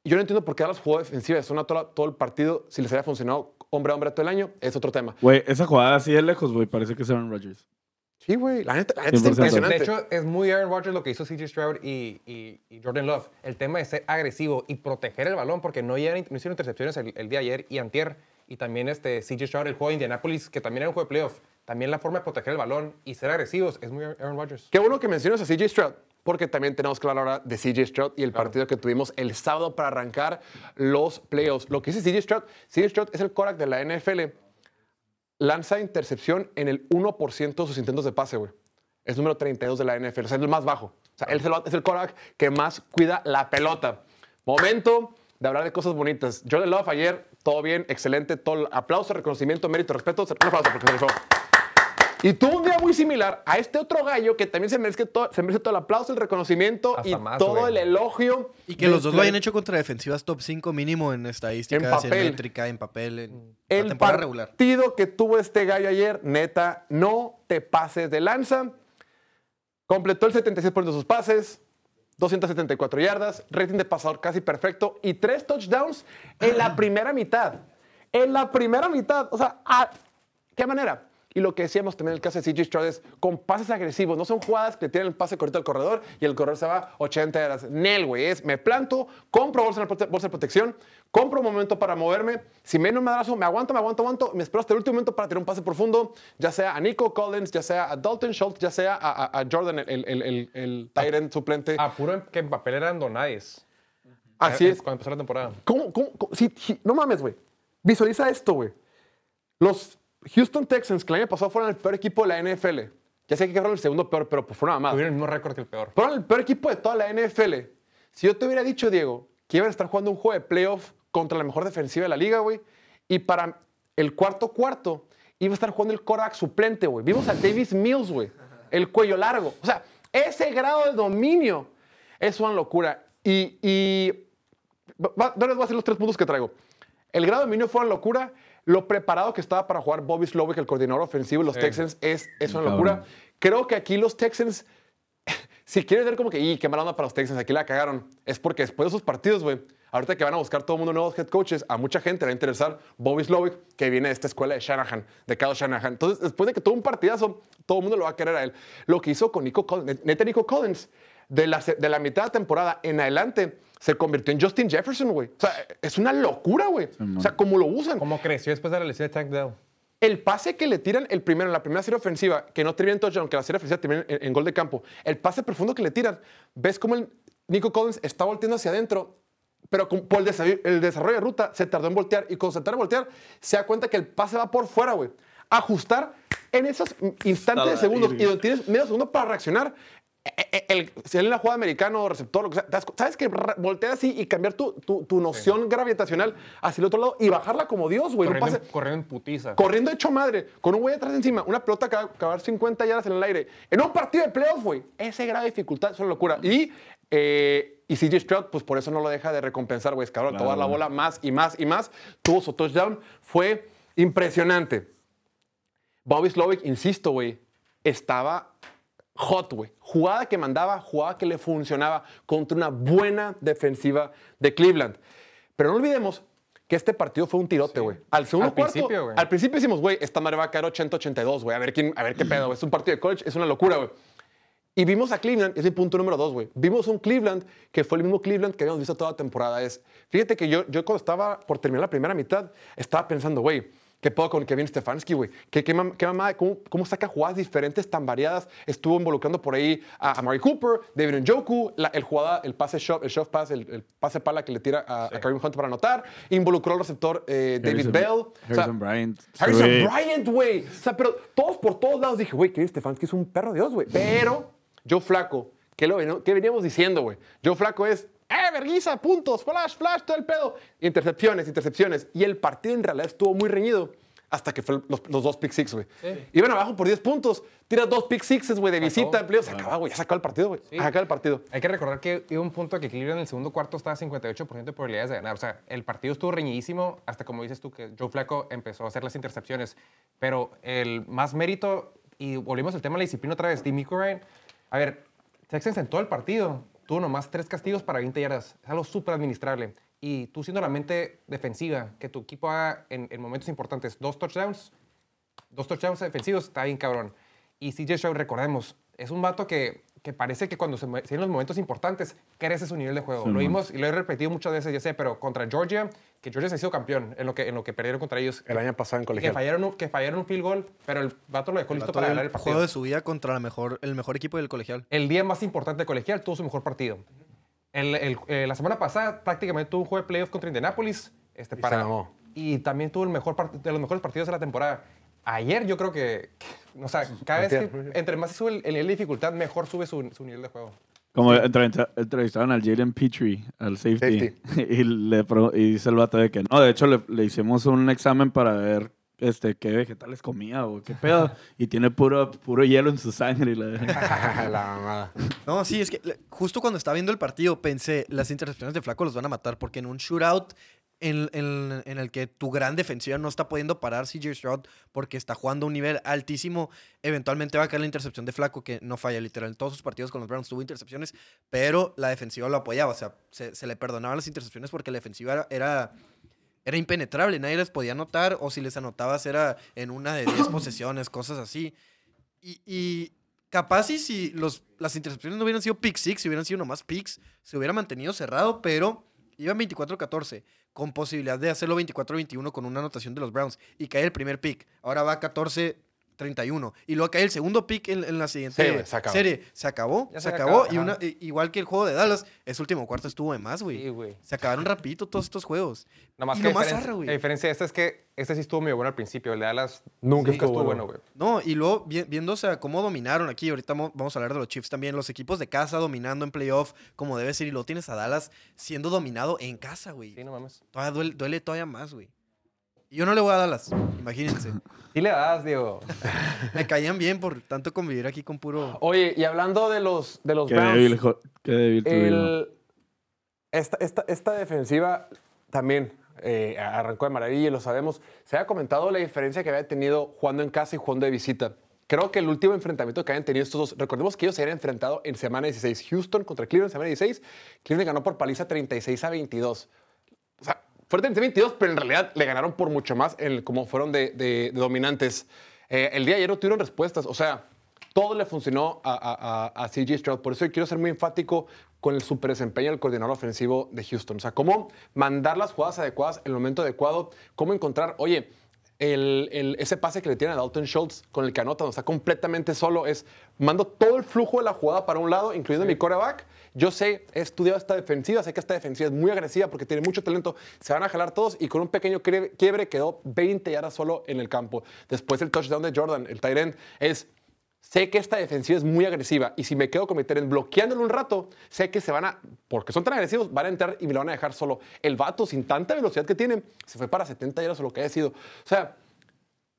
Yo no entiendo por qué Dallas jugó defensiva de zona todo, todo el partido. Si les había funcionado hombre a hombre todo el año, es otro tema. Güey, esa jugada así de lejos, güey, parece que es Aaron Rodgers. Sí, güey, la neta, la neta está 100%. impresionante. De hecho, es muy Aaron Rodgers lo que hizo CJ Stroud y, y- y Jordan Love. El tema de ser agresivo y proteger el balón, porque no, hicieron- no hicieron intercepciones el, el día de ayer y antier. Y también este CJ Stroud, el juego de Indianapolis, que también era un juego de playoff. También la forma de proteger el balón y ser agresivos es muy Aaron Rodgers. Qué bueno que mencionas a CJ Stroud, porque también tenemos que hablar ahora de CJ Stroud y el partido que tuvimos el sábado para arrancar los playoffs. Lo que dice CJ Stroud, CJ Stroud es el Korak de la NFL. Lanza intercepción en el 1% de sus intentos de pase, güey. Es número 32 de la NFL, o sea, es el más bajo. O sea, él es el- Korak que más cuida la pelota. Momento de hablar de cosas bonitas. Jordan Love ayer, todo bien, excelente, todo aplauso, reconocimiento, mérito, respeto. Un aplauso se rifó. Y tuvo un día muy similar a este otro gallo que también se merece todo, se merece todo el aplauso, el reconocimiento Hasta y más, todo güey. el elogio. Y que los dos lo hayan hecho contra defensivas top 5 mínimo en estadísticas, En en, papel. métrica, en papel, en la El temporada regular. partido que tuvo este gallo ayer, neta, no te pases de lanza. Completó el 76% de sus pases, 274 yardas, rating de pasador casi perfecto y tres touchdowns en la primera mitad. En la primera mitad. O sea, ¿a qué manera? Y lo que decíamos también en el caso de CJ Stroud es con pases agresivos. No son jugadas que tiran el pase correcto al corredor y el corredor se va 80 yardas. Nel, güey. Es me planto, compro bolsa, bolsa de protección, compro un momento para moverme. Si me no me abrazo, me aguanto, me aguanto, aguanto. Me espero hasta el último momento para tirar un pase profundo, ya sea a Nico Collins, ya sea a Dalton Schultz, ya sea a, a- a Jordan, el, el, el, el end suplente. A puro en- que en papel eran donades. Así Eh, es. Cuando empezó la temporada. ¿Cómo, no mames, güey. Visualiza esto, güey. Los Houston Texans, que el año pasado fueron el peor equipo de la NFL. Ya sé que fueron el segundo peor, pero pues fue una mamada. Tuvieron el mismo récord que el peor. Fueron el peor equipo de toda la NFL. Si yo te hubiera dicho, Diego, que iban a estar jugando un juego de playoff contra la mejor defensiva de la liga, güey, y para el cuarto cuarto iba a estar jugando el quarterback suplente, güey. Vimos a Davis Mills, güey, el cuello largo. O sea, ese grado de dominio es una locura. Y, y no les voy a decir los tres puntos que traigo. El grado de dominio fue una locura. Lo preparado que estaba para jugar Bobby Slowick, el coordinador ofensivo de los Sí. Texans, es, es una locura. Creo que aquí los Texans si quieres ver como que, y qué mala onda para los Texans, aquí la cagaron, es porque después de esos partidos, güey, ahorita que van a buscar todo el mundo nuevos head coaches, a mucha gente le va a interesar Bobby Slowick, que viene de esta escuela de Shanahan, de Kyle Shanahan. Entonces, después de que tuvo un partidazo, todo el mundo lo va a querer a él. Lo que hizo con Nico Collins, neta Nico Collins, de la, de la mitad de la temporada en adelante, se convirtió en Justin Jefferson, güey. O sea, es una locura, güey. O sea, cómo lo usan. ¿Cómo creció después de la lesión de Tank Dell? El pase que le tiran el primero, en la primera serie ofensiva, que no termina en touchdown, que la serie ofensiva termina en, en gol de campo, el pase profundo que le tiran, ves cómo el Nico Collins está volteando hacia adentro, pero con- por el desarrollo, el desarrollo de ruta se tardó en voltear y cuando se tarda en voltear, se da cuenta que el pase va por fuera, güey. Ajustar en esos instantes de segundos y donde tienes medio segundo para reaccionar. Eh, eh, El, si él en la jugada americano, receptor, lo que sea, sabes que voltear así y cambiar tu, tu, tu noción gravitacional hacia el otro lado y bajarla como Dios, güey. Corriendo, pase- en- corriendo en putiza. corriendo hecho madre, con un güey atrás encima, una pelota que va a acabar 50 yardas en el aire. En un partido de playoff, güey. Ese grado de dificultad es una locura. Y, eh, y CJ Stroud, pues por eso no lo deja de recompensar, güey. Es cabrón, Claro, tomar la bola más y más y más. Tuvo su touchdown. Fue impresionante. Bobby Slowick, insisto, güey, estaba hot, güey. Jugada que mandaba, jugada que le funcionaba contra una buena defensiva de Cleveland. Pero no olvidemos que este partido fue un tirote, güey. Al segundo Al cuarto, principio, güey. al principio decimos, güey, esta madre va a caer 80-82, güey. A ver quién, a ver qué pedo, güey. Es un partido de college, es una locura, güey. Y vimos a Cleveland, es mi punto número dos, güey. Vimos un Cleveland que fue el mismo Cleveland que habíamos visto toda la temporada. Es, fíjate que yo, yo cuando estaba por terminar la primera mitad, estaba pensando, güey, ¿qué puedo con Kevin Stefanski, güey? ¿Qué, qué, mam- qué mamada? ¿Cómo, ¿Cómo saca jugadas diferentes tan variadas? Estuvo involucrando por ahí a, a Mari Cooper, David Njoku, la- el jugada, el pase shove, el shove pass, el, el pase pala que le tira a, a Kareem Hunt para anotar. Involucró al receptor eh, David Harrison- Bell. O sea, Harrison Bryant. Harrison Sí. Bryant, güey. O sea, pero todos por todos lados dije, güey, Kevin Stefanski es un perro de Dios, güey. Pero Joe Flaco, ¿qué, lo, qué veníamos diciendo, güey? Joe Flaco es, ¡eh, verguiza, puntos, flash, flash, todo el pedo! Intercepciones, intercepciones. Y el partido en realidad estuvo muy reñido hasta que fue los, los dos pick six, güey. Iban abajo por 10 puntos. Tiras dos pick sixes, güey, de visita, empleo. Se acaba, güey. Ya acaba el partido, güey. Se acaba el partido. Hay que recordar que hubo un punto que Cleveland en el segundo cuarto estaba 58% de probabilidades de ganar. O sea, el partido estuvo reñidísimo hasta, como dices tú, que Joe Flacco empezó a hacer las intercepciones. Pero el más mérito, y volvimos al tema de la disciplina otra vez, Dimico Ryan. A ver, Texans en todo el partido tuvo nomás tres castigos para 20 yardas. Es algo súper administrable. Y tú siendo la mente defensiva, que tu equipo haga en, en momentos importantes dos touchdowns, dos touchdowns defensivos, está bien cabrón. Y CJ Stroud, recordemos, es un vato que, que parece que cuando se en los momentos importantes crece su nivel de juego. Sí, lo vimos y lo he repetido muchas veces, ya sé, pero contra Georgia, que Georgia se hizo campeón en lo que, en lo que perdieron contra ellos. El año pasado en Y que colegial. fallaron, un- que fallaron un field goal, pero el vato lo dejó listo para del ganar el partido. juego de su vida contra la mejor, el mejor equipo del colegial. El día más importante de colegial tuvo su mejor partido. El- el- eh, la semana pasada prácticamente tuvo un juego de playoff contra Indianapolis. Este, Y para, y también tuvo el mejor de los mejores partidos de la temporada. Ayer yo creo que, que- o sea, cada vez que entre más sube el, el nivel de dificultad, mejor sube su, su nivel de juego. Como entrevista- entrevistaron al Jalen Petrie, al safety, Safety. y, le, pro- y dice el vato de que no, de hecho le, le hicimos un examen para ver este, qué vegetales comía o qué pedo, y tiene puro, puro hielo en su sangre. Y la- la mamada. No, sí, es que justo cuando estaba viendo el partido pensé, las intercepciones de Flaco los van a matar porque en un shootout en, en- en el que tu gran defensiva no está pudiendo parar CJ Stroud porque está jugando a un nivel altísimo, eventualmente va a caer la intercepción de Flaco que no falla literal. En todos sus partidos con los Browns tuvo intercepciones, pero la defensiva lo apoyaba, o sea, se, se le perdonaban las intercepciones porque la defensiva era... era era impenetrable, nadie les podía anotar, o si les anotabas era en una de 10 posesiones, cosas así. Y, y capaz y si los, las intercepciones no hubieran sido pick six, si hubieran sido nomás picks, se hubiera mantenido cerrado, pero iban 24-14, con posibilidad de hacerlo 24-21 con una anotación de los Browns. Y cae el primer pick. Ahora va 14-31. Y luego cae el segundo pick en, en la siguiente Sí, güey, se acabó. serie. Se acabó, Ya se, se acabó. y una, igual que el juego de Dallas, ese último cuarto estuvo de más, güey. Sí, güey. Se acabaron rapidito todos estos juegos. Nomás y que nomás güey. La diferencia de este es que este sí estuvo muy bueno al principio. El de Dallas Nunca estuvo estuvo bueno. güey. No, y luego vi- viendo o sea, cómo dominaron aquí, ahorita mo- vamos a hablar de los Chiefs también, los equipos de casa dominando en playoff como debe ser, y lo tienes a Dallas siendo dominado en casa, güey. Sí, no mames. Todavía duele, duele todavía más, güey. Y yo no le voy a Dallas, imagínense. Sí le das, Diego. Me caían bien por tanto convivir aquí con puro... Oye, y hablando de los, de los qué Browns, débil, jo- qué débil el- esta, esta, esta defensiva también eh, arrancó de maravilla, y lo sabemos. Se había comentado la diferencia que había tenido jugando en casa y jugando de visita. Creo que el último enfrentamiento que habían tenido estos dos, recordemos que ellos se habían enfrentado en semana 16. Houston contra Cleveland en semana 16. Cleveland ganó por paliza 36 a 22. O sea, fue 36 a 22, pero en realidad le ganaron por mucho más en como fueron de, de- de dominantes. Eh, el día de ayer no tuvieron respuestas. O sea, todo le funcionó a, a, a- a CJ Stroud. Por eso yo quiero ser muy enfático con el super desempeño del coordinador ofensivo de Houston. O sea, cómo mandar las jugadas adecuadas en el momento adecuado, cómo encontrar, oye, el- el- ese pase que le tiene a Dalton Schultz con el que anota, donde está completamente solo, es mando todo el flujo de la jugada para un lado, incluyendo mi coreback. Yo sé, he estudiado esta defensiva, sé que esta defensiva es muy agresiva porque tiene mucho talento. Se van a jalar todos y con un pequeño quiebre quedó 20 yardas solo en el campo. Después el touchdown de Jordan, el tight end, es Sé que esta defensiva es muy agresiva y si me quedo con mi Tyrant bloqueándolo un rato, sé que se van a, porque son tan agresivos, van a entrar y me lo van a dejar solo. El vato, sin tanta velocidad que tiene, se fue para 70 yardas o lo que haya sido. O sea,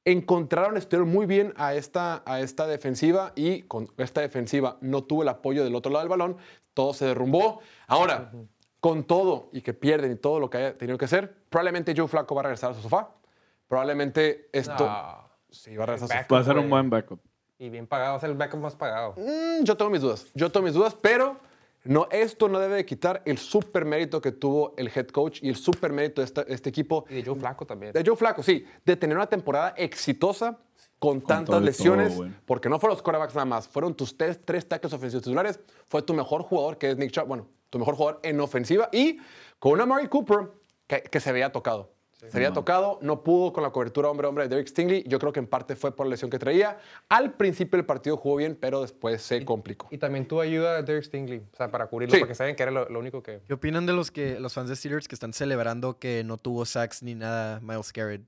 encontraron, estuvieron muy bien a esta, a esta defensiva y con esta defensiva no tuvo el apoyo del otro lado del balón, todo se derrumbó. Ahora, con todo y que pierden y todo lo que haya tenido que hacer, probablemente Joe Flaco va a regresar a su sofá. Probablemente esto... No. Sí, va a regresar a su Back- Va a ser un buen backup. Y bien pagado, es el backup más pagado. Mm, yo tengo mis dudas. Yo tengo mis dudas, pero no, esto no debe de quitar el super mérito que tuvo el head coach y el super mérito de esta- este equipo. Y de Joe Flaco también. De Joe Flaco, sí, de tener una temporada exitosa con, tantas todo y lesiones, güey. porque no fueron los quarterbacks nada más, fueron tus tres, tres tackles ofensivos titulares, fue tu mejor jugador, que es Nick Chubb, bueno, tu mejor jugador en ofensiva, y con una Murray Cooper que, que se veía tocado. Se había tocado, no pudo con la cobertura hombre-hombre de Derek Stingley. Yo creo que en parte fue por la lesión que traía. Al principio del partido jugó bien, pero después se complicó. Y también tuvo ayuda de Derek Stingley, o sea, para cubrirlo, Sí. porque saben que era lo, lo único que... ¿Qué opinan de los que los fans de Steelers que están celebrando que no tuvo sacks ni nada Miles Garrett?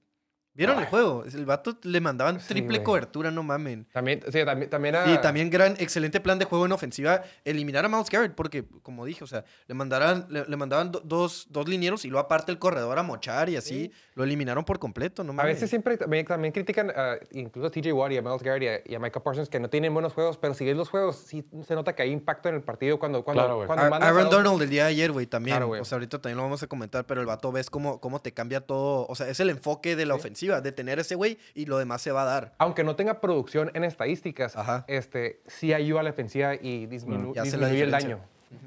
¿Vieron el juego? El vato le mandaban triple cobertura, no mamen. También, sí, también, también. Y también gran, excelente plan de juego en ofensiva, eliminar a Miles Garrett, porque, como dije, o sea, le mandaran, le, le mandaban do- dos, dos linieros y luego aparte el corredor a mochar y así, lo eliminaron por completo, no A mames. veces siempre también, también critican a- incluso a TJ Watt y a Miles Garrett y a, y a Micah Parsons que no tienen buenos juegos, pero si ves los juegos, sí se nota que hay impacto en el partido cuando, cuando, Claro, cuando a Aaron Donald el día de ayer, güey, también. Claro, o sea, ahorita también lo vamos a comentar, pero el vato ves cómo, cómo te cambia todo. O sea, es el enfoque de la ofensiva, de tener ese güey y lo demás se va a dar. Aunque no tenga producción en estadísticas, Ajá. este, sí ayuda a la defensiva y disminu- disminuye el daño.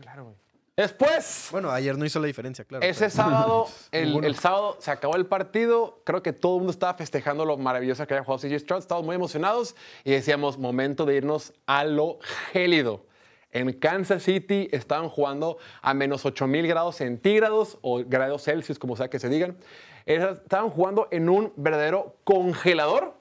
Claro, güey. Después, Bueno, ayer no hizo la diferencia, claro. Ese pero- sábado, el, el sábado se acabó el partido. Creo que todo el mundo estaba festejando lo maravilloso que había jugado CJ Stroud. Estábamos muy emocionados y decíamos, momento de irnos a lo gélido. En Kansas City estaban jugando a menos 8000 grados centígrados o grados Celsius, como sea que se digan. Estaban jugando en un verdadero congelador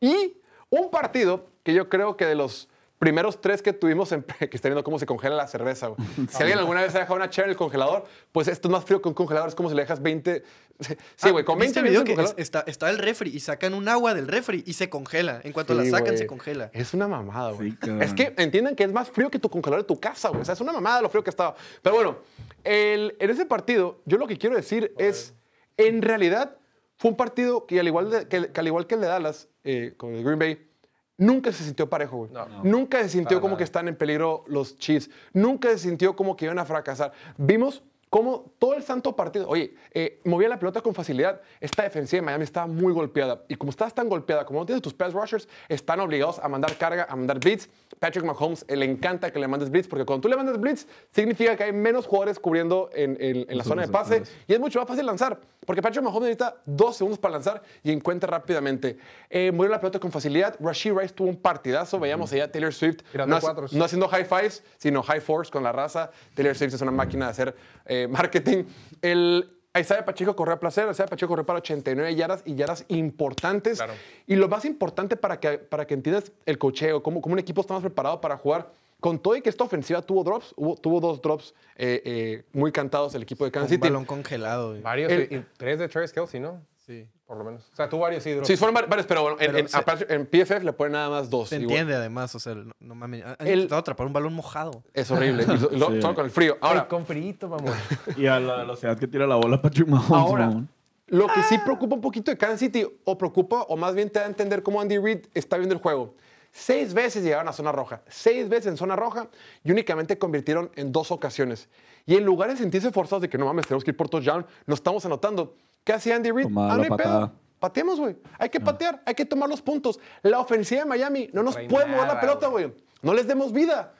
y un partido que yo creo que de los primeros tres que tuvimos, en, que está viendo cómo se congela la cerveza. güey. Si alguien alguna vez ha dejado una chela en el congelador, pues esto es más frío que un congelador. Es como si le dejas 20. Sí, güey, con 20 ¿Viste el video que es- está, está el refri y sacan un agua del refri y se congela. En cuanto la sacan, güey. se congela. Es una mamada, güey. Sí, es que entiendan que es más frío que tu congelador de tu casa, güey. O sea, es una mamada lo frío que estaba. Pero bueno, el- en ese partido, yo lo que quiero decir es, en realidad, fue un partido que al igual, de- que, que al igual que el de Dallas, eh, con el Green Bay, nunca se sintió parejo, güey. Nunca se sintió Para como nada. que están en peligro los Chiefs. Nunca se sintió como que iban a fracasar. Vimos cómo todo el santo partido, oye, eh, movía la pelota con facilidad. Esta defensiva de Miami estaba muy golpeada. Y como estás tan golpeada, como no tienes tus pass rushers, están obligados a mandar carga, a mandar blitz. Patrick Mahomes eh, le encanta que le mandes blitz, porque cuando tú le mandas blitz, significa que hay menos jugadores cubriendo en, en- en la zona de pase. Y es mucho más fácil lanzar, porque Patrick Mahomes necesita dos segundos para lanzar y encuentra rápidamente. Eh, movió la pelota con facilidad. Rashid Rice tuvo un partidazo. Veíamos allá a Taylor Swift. No, no haciendo high fives, sino high fours con la raza. Taylor Swift es una máquina de hacer eh, marketing. El Isaiah Pacheco corrió a placer, Isaiah Pacheco corrió para 89 yardas y yardas importantes. Claro. Y lo más importante para que, para que entiendas el cocheo, cómo, cómo un equipo está más preparado para jugar. Con todo y que esta ofensiva tuvo drops, hubo- tuvo dos drops eh, eh, muy cantados el equipo de Kansas Un City. balón congelado. güey. Varios, El- y tres de Travis Kelsey, ¿no? Sí. Por lo menos. O sea, tú varios sí, Sí, fueron var- varios, pero bueno, en, Pero en- se- aparte, en PFF le ponen nada más dos. Se igual. entiende además, o sea, no, no mames. El- intentado atrapar un balón mojado. Es horrible. y lo- Sí. Solo con el frío. Ahora, con frito, vamos. Y a la velocidad que tira la bola Patrick Mahomes. Ahora, mamón. lo que sí preocupa un poquito de Kansas City, o preocupa, o más bien te da a entender cómo Andy Reid está viendo el juego. Seis veces llegaron a zona roja, seis veces en zona roja y únicamente convirtieron en dos ocasiones. Y en lugar de sentirse forzados de que no mames, tenemos que ir por touchdown, lo estamos anotando. ¿Qué hacía Andy Reid? Ah, no hay pedo. Pateemos, güey. Hay que patear, hay que tomar los puntos. La ofensiva de Miami no nos puede mover la pelota, güey. No les demos vida.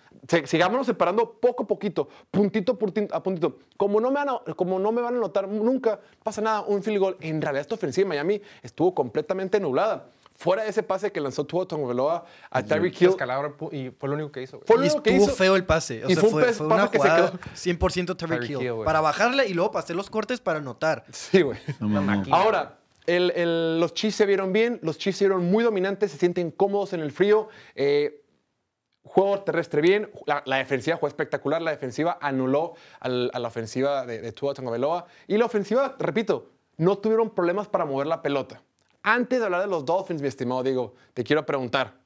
Sigámonos separando poco a poquito, puntito a puntito. Como no, me van a, como no me van a notar nunca, pasa nada, un field goal. En realidad, esta ofensiva de Miami estuvo completamente nublada. Fuera de ese pase que lanzó Tua Tagovailoa a Tyreek Hill. Y fue lo único que hizo. güey. Fue lo Y único que estuvo hizo. feo el pase. O Y sea, fue un fue, pase- fue pase una que se quedó. 100% Tyreek Hill. Hill. Para bajarle y luego pasé los cortes para anotar. Sí, güey. No. Ahora, el- el- los Chiefs se vieron bien, los Chiefs se vieron muy dominantes, se sienten cómodos en el frío. eh, juego terrestre bien, la, la defensiva fue espectacular, la defensiva anuló al- a la ofensiva de, de Tua Tagovailoa. Y la ofensiva, repito, no tuvieron problemas para mover la pelota. Antes de hablar de los Dolphins, mi estimado Diego, te quiero preguntar,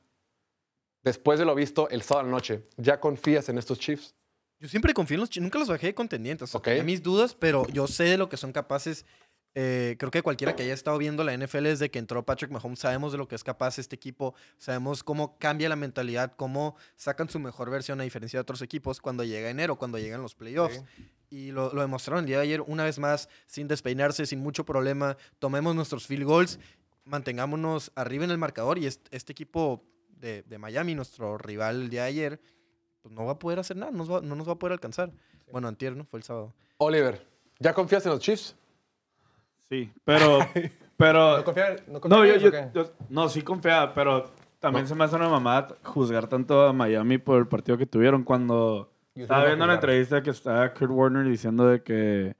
después de lo visto el sábado noche, ¿ya confías en estos Chiefs? Yo siempre confío en los Chiefs. Nunca los bajé de contendientes. O sea, Ok. tenía mis dudas, pero yo sé de lo que son capaces. Eh, creo que cualquiera que haya estado viendo la NFL desde que entró Patrick Mahomes, sabemos de lo que es capaz este equipo, sabemos cómo cambia la mentalidad, cómo sacan su mejor versión a diferencia de otros equipos cuando llega enero, cuando llegan los playoffs. Y lo, lo demostraron el día de ayer una vez más, sin despeinarse, sin mucho problema. Tomemos nuestros field goals, mantengámonos arriba en el marcador y este, este equipo de, de Miami, nuestro rival el día de ayer, pues no va a poder hacer nada, no nos va, no nos va a poder alcanzar. Bueno, antier, ¿no? Fue el sábado. Oliver, ¿ya confías en los Chiefs? Sí, pero. pero ¿No confía- no no, confía yo, en yo- eso o qué? yo- no, sí confiaba, pero también se me hace una mamada juzgar tanto a Miami por el partido que tuvieron cuando Yo estaba viendo una entrevista que estaba Kurt Warner diciendo de que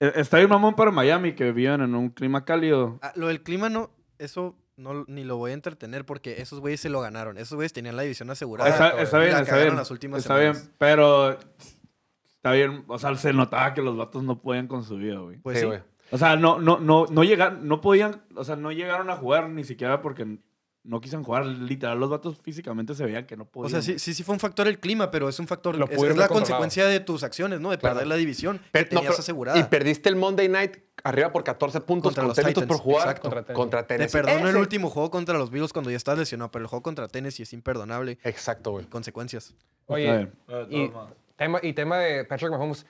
eh, está bien mamón para Miami que viven en un clima cálido. Ah, lo del clima no, eso no, ni lo voy a entretener porque esos güeyes se lo ganaron. Esos güeyes tenían la división asegurada. Está, bien, la está bien. las últimas está bien, semanas. pero está bien, o sea, se notaba que los vatos no podían con su vida, güey. Pues sí. güey. O sea, no, no, no, no llegaron, no podían, o sea, no llegaron a jugar ni siquiera porque no quisieron jugar. Literal, los vatos físicamente se veían que no O podían. sea, sí, sí, sí fue un factor el clima, pero es un factor, Lo es, la consecuencia de tus acciones, ¿no? De Claro. perder la división Pero- que no, tenías pero- asegurada. Y perdiste el Monday Night arriba por 14 puntos Contra con los 3 minutos por Titans, jugar exacto. contra, Contra contra Te Tennessee. perdono el último juego contra los Bills cuando ya estás lesionado, pero el juego contra Tennessee es imperdonable. Exacto, güey. Consecuencias. Oye. Eh, y tema, y tema de Patrick Mahomes,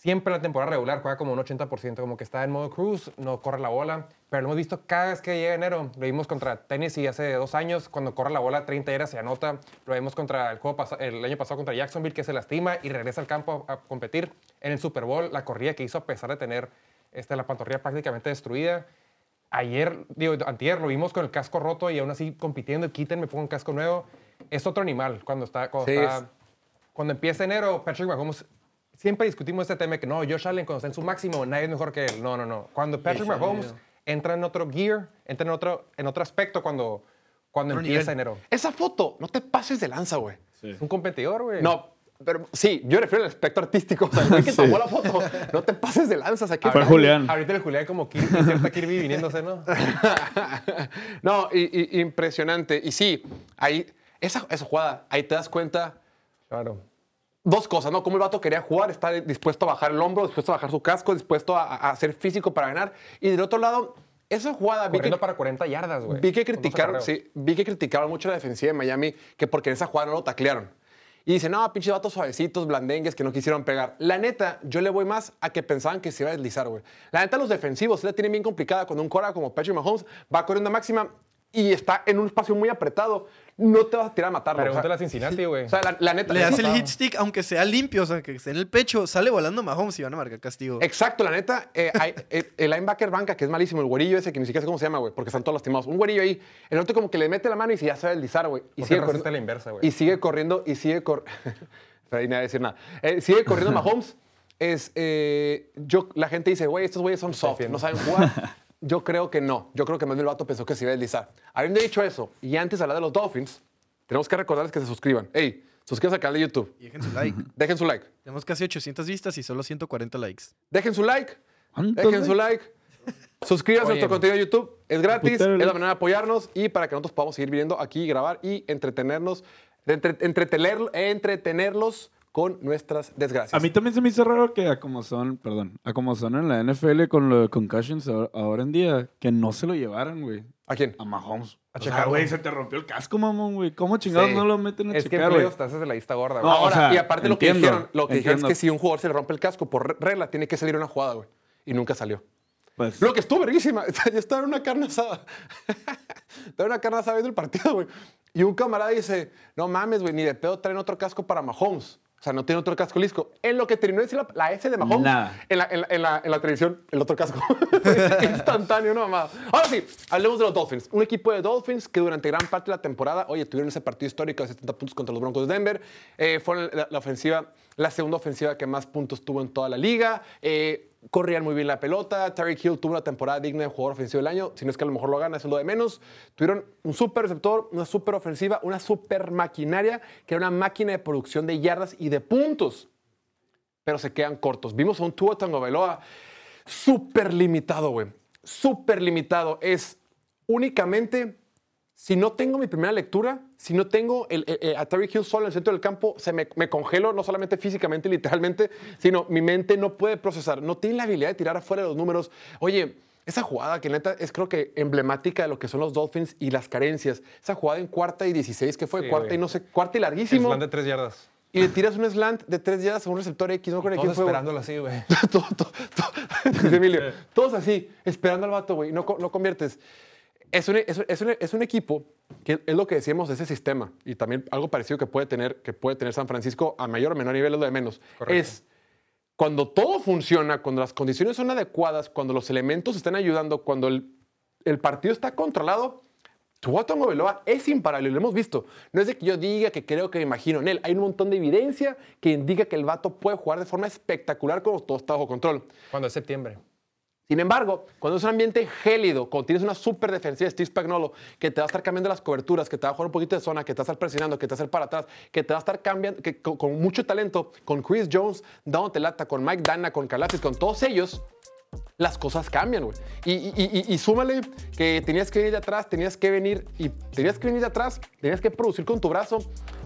siempre en la temporada regular juega como un 80%, como que está en modo cruise, no corre la bola, pero lo hemos visto cada vez que llega enero. Lo vimos contra Tennessee hace dos años, cuando corre la bola 30 yardas se anota. Lo vimos contra el, juego el año pasado contra Jacksonville, que se lastima y regresa al campo a, a competir. En el Super Bowl, la corrida que hizo a pesar de tener este, la pantorrilla prácticamente destruida. Ayer, digo, antier lo vimos con el casco roto y aún así compitiendo, quiten, me pongo un casco nuevo. Es otro animal cuando está, cuando Sí, está es- cuando empieza enero, Patrick Mahomes, siempre discutimos este tema que no, Josh Allen cuando está en su máximo, nadie es mejor que él. No, no, no. Cuando Patrick Mahomes entra en otro gear, entra en otro, en otro aspecto, cuando, cuando empieza nivel. enero. Esa foto, no te pases de lanza, güey. Es un competidor, güey. No, pero sí, yo refiero al aspecto artístico. O sea, el que tomó la foto, no te pases de lanza. O sea, que Fue Julián. Ahorita el Julián como Kirby, cierta Kirby viniéndose, ¿no? no, y- y- impresionante. Y sí, ahí, esa, esa jugada, ahí te das cuenta Claro. Dos cosas, ¿no? Cómo el vato quería jugar, está dispuesto a bajar el hombro, dispuesto a bajar su casco, dispuesto a, a- a ser físico para ganar. Y del otro lado, esa jugada vi que, para 40 yardas, güey. vi que criticaron, sí, vi que criticaron mucho la defensiva de Miami, que porque en esa jugada no lo taclearon. Y dicen, no, pinches vatos suavecitos, blandengues, que no quisieron pegar. La neta, yo le voy más a que pensaban que se iba a deslizar, güey. La neta, los defensivos se la tienen bien complicada cuando un cora como Patrick Mahomes va corriendo a máxima y está en un espacio muy apretado. No te vas a tirar a matarlo. o sea, Pregúntale a Cincinnati, güey. o sea, la, la neta. Le das el hit stick, aunque sea limpio, o sea, que esté en el pecho, sale volando Mahomes y van a marcar castigo. Exacto, la neta, eh, hay- eh, el linebacker banca, que es malísimo, el güerillo ese, que ni siquiera sé cómo se llama, güey, porque están todos lastimados. Un güerillo ahí, el otro como que le mete la mano y se ya sabe deslizar, güey. Y ¿Por qué sigue corriendo. la inversa, güey? Y sigue corriendo, y sigue corriendo. Pero ahí nadie decir nada. Eh, sigue corriendo Mahomes. Es, eh, yo, la gente dice, güey, estos güeyes son soft, no saben jugar. Yo creo que no. Yo creo que más bien el vato pensó que se iba a deslizar. Habiendo dicho eso, y antes de hablar de los Dolphins, tenemos que recordarles que se suscriban. Ey, suscríbanse al canal de YouTube. Y dejen su like. Dejen su like. Tenemos casi 800 vistas y solo 140 likes. Dejen su like. ¿Cuántos Dejen su like. Suscríbanse a nuestro contenido de YouTube. Es gratis. Putero, Es la manera de apoyarnos y para que nosotros podamos seguir viendo aquí, grabar y entretenernos, entre- entretener- entretenerlos con nuestras desgracias. A mí también se me hizo raro que a como son, perdón, a como son en la NFL con lo de concussions ahora- en día, que no se lo llevaran, güey. ¿A quién? A Mahomes. A O sea, checarlo. güey, se te rompió el casco, mamón, güey. ¿Cómo chingados Sí. no lo meten a Es que checar, güey? playoffs te haces de la lista gorda, güey. No, Ahora, o sea, y aparte lo que dijeron, lo que dijeron es que si un jugador se le rompe el casco por regla, tiene que salir una jugada, güey. Y nunca salió. Pues, Lo que estuvo verguísima. Yo estaba en una carne asada. estaba en una carne asada viendo el partido, güey. Y un camarada dice, no mames, güey, ni de pedo traen otro casco para Mahomes. O sea, no tiene otro casco listo. En lo que terminó de decir la, la S de Mahomes. En, la, en, la, en, la, en la televisión, el otro casco. Instantáneo, no mamada. Ahora sí, hablemos de los Dolphins. Un equipo de Dolphins que durante gran parte de la temporada, oye, tuvieron ese partido histórico de 70 puntos contra los Broncos de Denver. Eh, fueron la, la ofensiva, la segunda ofensiva que más puntos tuvo en toda la liga. Eh, corrían muy bien la pelota. Terry Hill tuvo una temporada digna de jugador ofensivo del año. Si no es que a lo mejor lo gana, eso es lo de menos. Tuvieron un super receptor, una super ofensiva, una super maquinaria, que era una máquina de producción de yardas y de puntos. Pero se quedan cortos. Vimos a un Tua Tagovailoa súper limitado, güey. Súper limitado. Es únicamente, si no tengo mi primera lectura, si no tengo el- el- el- a Terry Hill solo en el centro del campo, se me, me congelo, no solamente físicamente, literalmente, sino mi mente no puede procesar, no tiene la habilidad de tirar afuera los números. Oye, esa jugada que neta es creo que emblemática de lo que son los Dolphins y las carencias. Esa jugada en cuarta y 16, que fue Sí, cuarta y no sé, cuarta y El larguísimo. plan de tres yardas. Y le tiras un slant de tres yardas a un receptor X, no creo Todos fue. esperándolo así, güey. todo, todo, todo. Emilio, todos así, esperando al vato, güey, no, no conviertes. Es un, es, un- es un- es un equipo que es lo que decíamos de ese sistema y también algo parecido que puede tener, que puede tener San Francisco a mayor o menor nivel, es lo de menos. Correcto. Es cuando todo funciona, cuando las condiciones son adecuadas, cuando los elementos están ayudando, cuando el, el partido está controlado, Tua Tagovailoa es imparable, lo hemos visto. No es de que yo diga que creo que me imagino en él. Hay un montón de evidencia que indica que el vato puede jugar de forma espectacular cuando todo está bajo control. Cuando es septiembre. Sin embargo, cuando es un ambiente gélido, cuando tienes una súper defensiva de Steve Spagnuolo, que te va a estar cambiando las coberturas, que te va a jugar un poquito de zona, que te va a estar presionando, que te va a hacer para atrás, que te va a estar cambiando, que con, con mucho talento, con Chris Jones dándote lata, con Mike Dana, con Calafis, con todos ellos, las cosas cambian, güey. Y, y- y- y súmale que tenías que venir de atrás, tenías que venir y tenías que venir de atrás, tenías que producir con tu brazo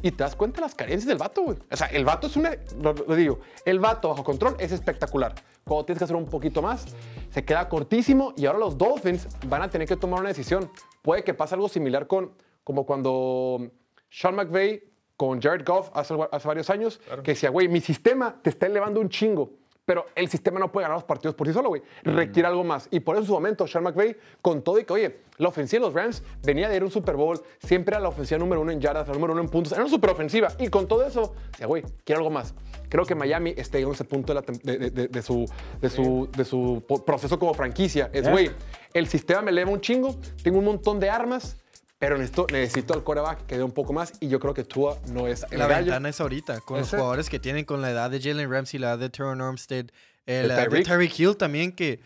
y te das cuenta de las carencias del vato, güey. O sea, el vato es una, lo, lo digo, el vato bajo control es espectacular. Cuando tienes que hacer un poquito más, se queda cortísimo y ahora los Dolphins van a tener que tomar una decisión. Puede que pase algo similar con, como cuando Sean McVay con Jared Goff hace, hace varios años, que decía, güey, mi sistema te está elevando un chingo. Pero el sistema no puede ganar los partidos por sí solo, güey. Requiere algo más. Y por eso en su momento, Sean McVay, con todo y que, oye, la ofensiva de los Rams venía de ir a un Super Bowl, siempre era la ofensiva número uno en yardas, la número uno en puntos, era una super ofensiva. Y con todo eso, decía, güey, quiero algo más. Creo que Miami está en ese punto de, la tem- de- de- de- de su, de, su, de su po- proceso como franquicia. Es, güey, el sistema me eleva un chingo, tengo un montón de armas, pero necesito, necesito al coreback que dé un poco más y yo creo que Tua no es el La gallo. ventana es ahorita, con los Ese- jugadores que tienen, con la edad de Jalen Ramsey, la edad de Teron Armstead, eh, De la edad de Tyreek. Tyreek Hill también, que,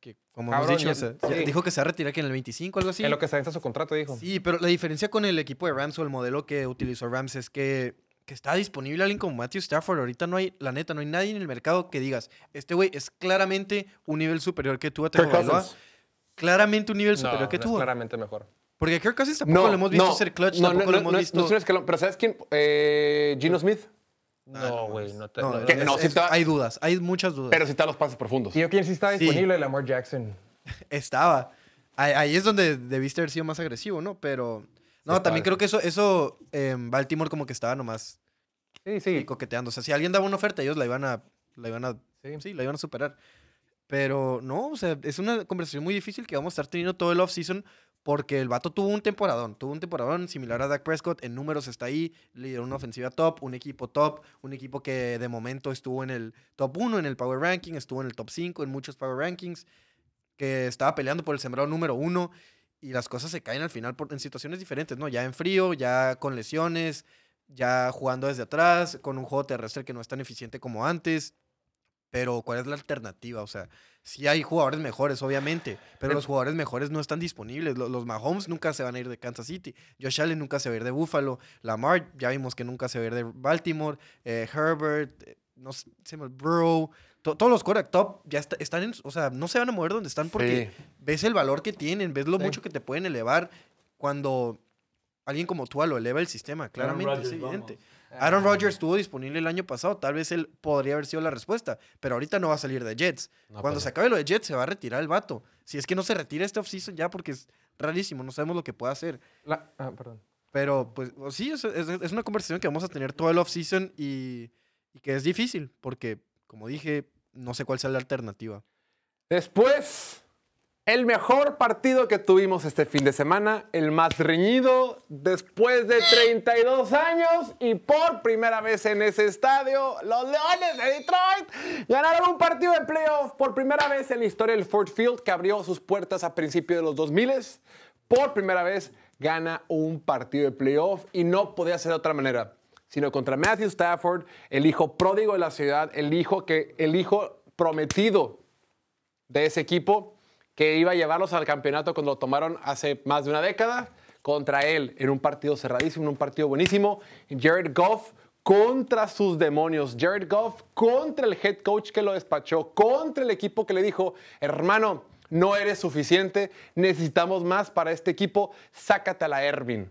que Como Cabrón, hemos dicho, ya- o sea, ya sí. dijo que se va a retirar que en el 25 algo así. En lo que se vence su contrato, dijo. Sí, pero la diferencia con el equipo de Rams o el modelo que utilizó Rams es que, que está disponible alguien como Matthew Stafford. Ahorita no hay, la neta, no hay nadie en el mercado que digas, este güey es claramente un nivel superior que tú a Kirk Tagovailoa. Cousins. Claramente un nivel No, superior que no es tú. claramente mejor. Porque Kirk Cousins tampoco lo hemos visto ser clutch, no, tampoco no, lo no, hemos no visto. no es un escalón, pero ¿sabes quién? Eh, Gino Smith. No, güey, no te... No, no- que- es- no, sí es- está- hay dudas, hay muchas dudas. Pero sí está los pases profundos. ¿Y yo quién sí estaba Sí. disponible? Lamar Jackson. Estaba. Ahí, ahí es donde debiste haber sido más agresivo, ¿no? Pero. No, también creo que eso, eso en Baltimore como que estaba nomás Sí, sí. coqueteando. O sea, si alguien daba una oferta, ellos la iban a. La iban a Sí. sí, la iban a superar. Pero no, o sea, es una conversación muy difícil que vamos a estar teniendo todo el off-season porque el vato tuvo un temporadón. Tuvo un temporadón similar a Dak Prescott. En números está ahí. Lideró una ofensiva top, un equipo top, un equipo que de momento estuvo en el top 1 en el Power Ranking, estuvo en el top 5 en muchos Power Rankings, que estaba peleando por el sembrado número 1 y las cosas se caen al final por- en situaciones diferentes, ¿no? Ya en frío, ya con lesiones, ya jugando desde atrás, con un juego terrestre que no es tan eficiente como antes. Pero, ¿cuál es la alternativa? O sea, sí hay jugadores mejores, obviamente, pero los jugadores mejores no están disponibles. Lo- Los, Mahomes nunca se van a ir de Kansas City. Josh Allen nunca se va a ir de Buffalo. Lamar, ya vimos que nunca se va a ir de Baltimore. Eh, Herbert, eh, no sé, se llama Burrow. to- todos los quarterback top ya está- están en, o sea, no se van a mover donde están porque Sí. ves el valor que tienen, ves lo Sí. mucho que te pueden elevar cuando alguien como tú lo eleva el sistema, claramente, es evidente. vamos. Aaron Rodgers estuvo disponible el año pasado, tal vez él podría haber sido la respuesta, pero ahorita no va a salir de Jets. No, Cuando pues se acabe lo de Jets se va a retirar el vato. Si es que no se retira este offseason ya porque es rarísimo, no sabemos lo que puede hacer. La- ah, perdón. Pero pues sí, es, es- es una conversación que vamos a tener todo el offseason y, y que es difícil porque, como dije, no sé cuál sea la alternativa. Después, el mejor partido que tuvimos este fin de semana, el más reñido después de 32 años y por primera vez en ese estadio, los Leones de Detroit ganaron un partido de playoff por primera vez en la historia del Ford Field que abrió sus puertas a principios de los 2000. Por primera vez gana un partido de playoff y no podía ser de otra manera, sino contra Matthew Stafford, el hijo pródigo de la ciudad, el hijo que el hijo prometido de ese equipo que iba a llevarlos al campeonato cuando lo tomaron hace más de una década contra él en un partido cerradísimo, en un partido buenísimo. Jared Goff contra sus demonios. Jared Goff contra el head coach que lo despachó, contra el equipo que le dijo, hermano, no eres suficiente, necesitamos más para este equipo, sácate a la Ervin.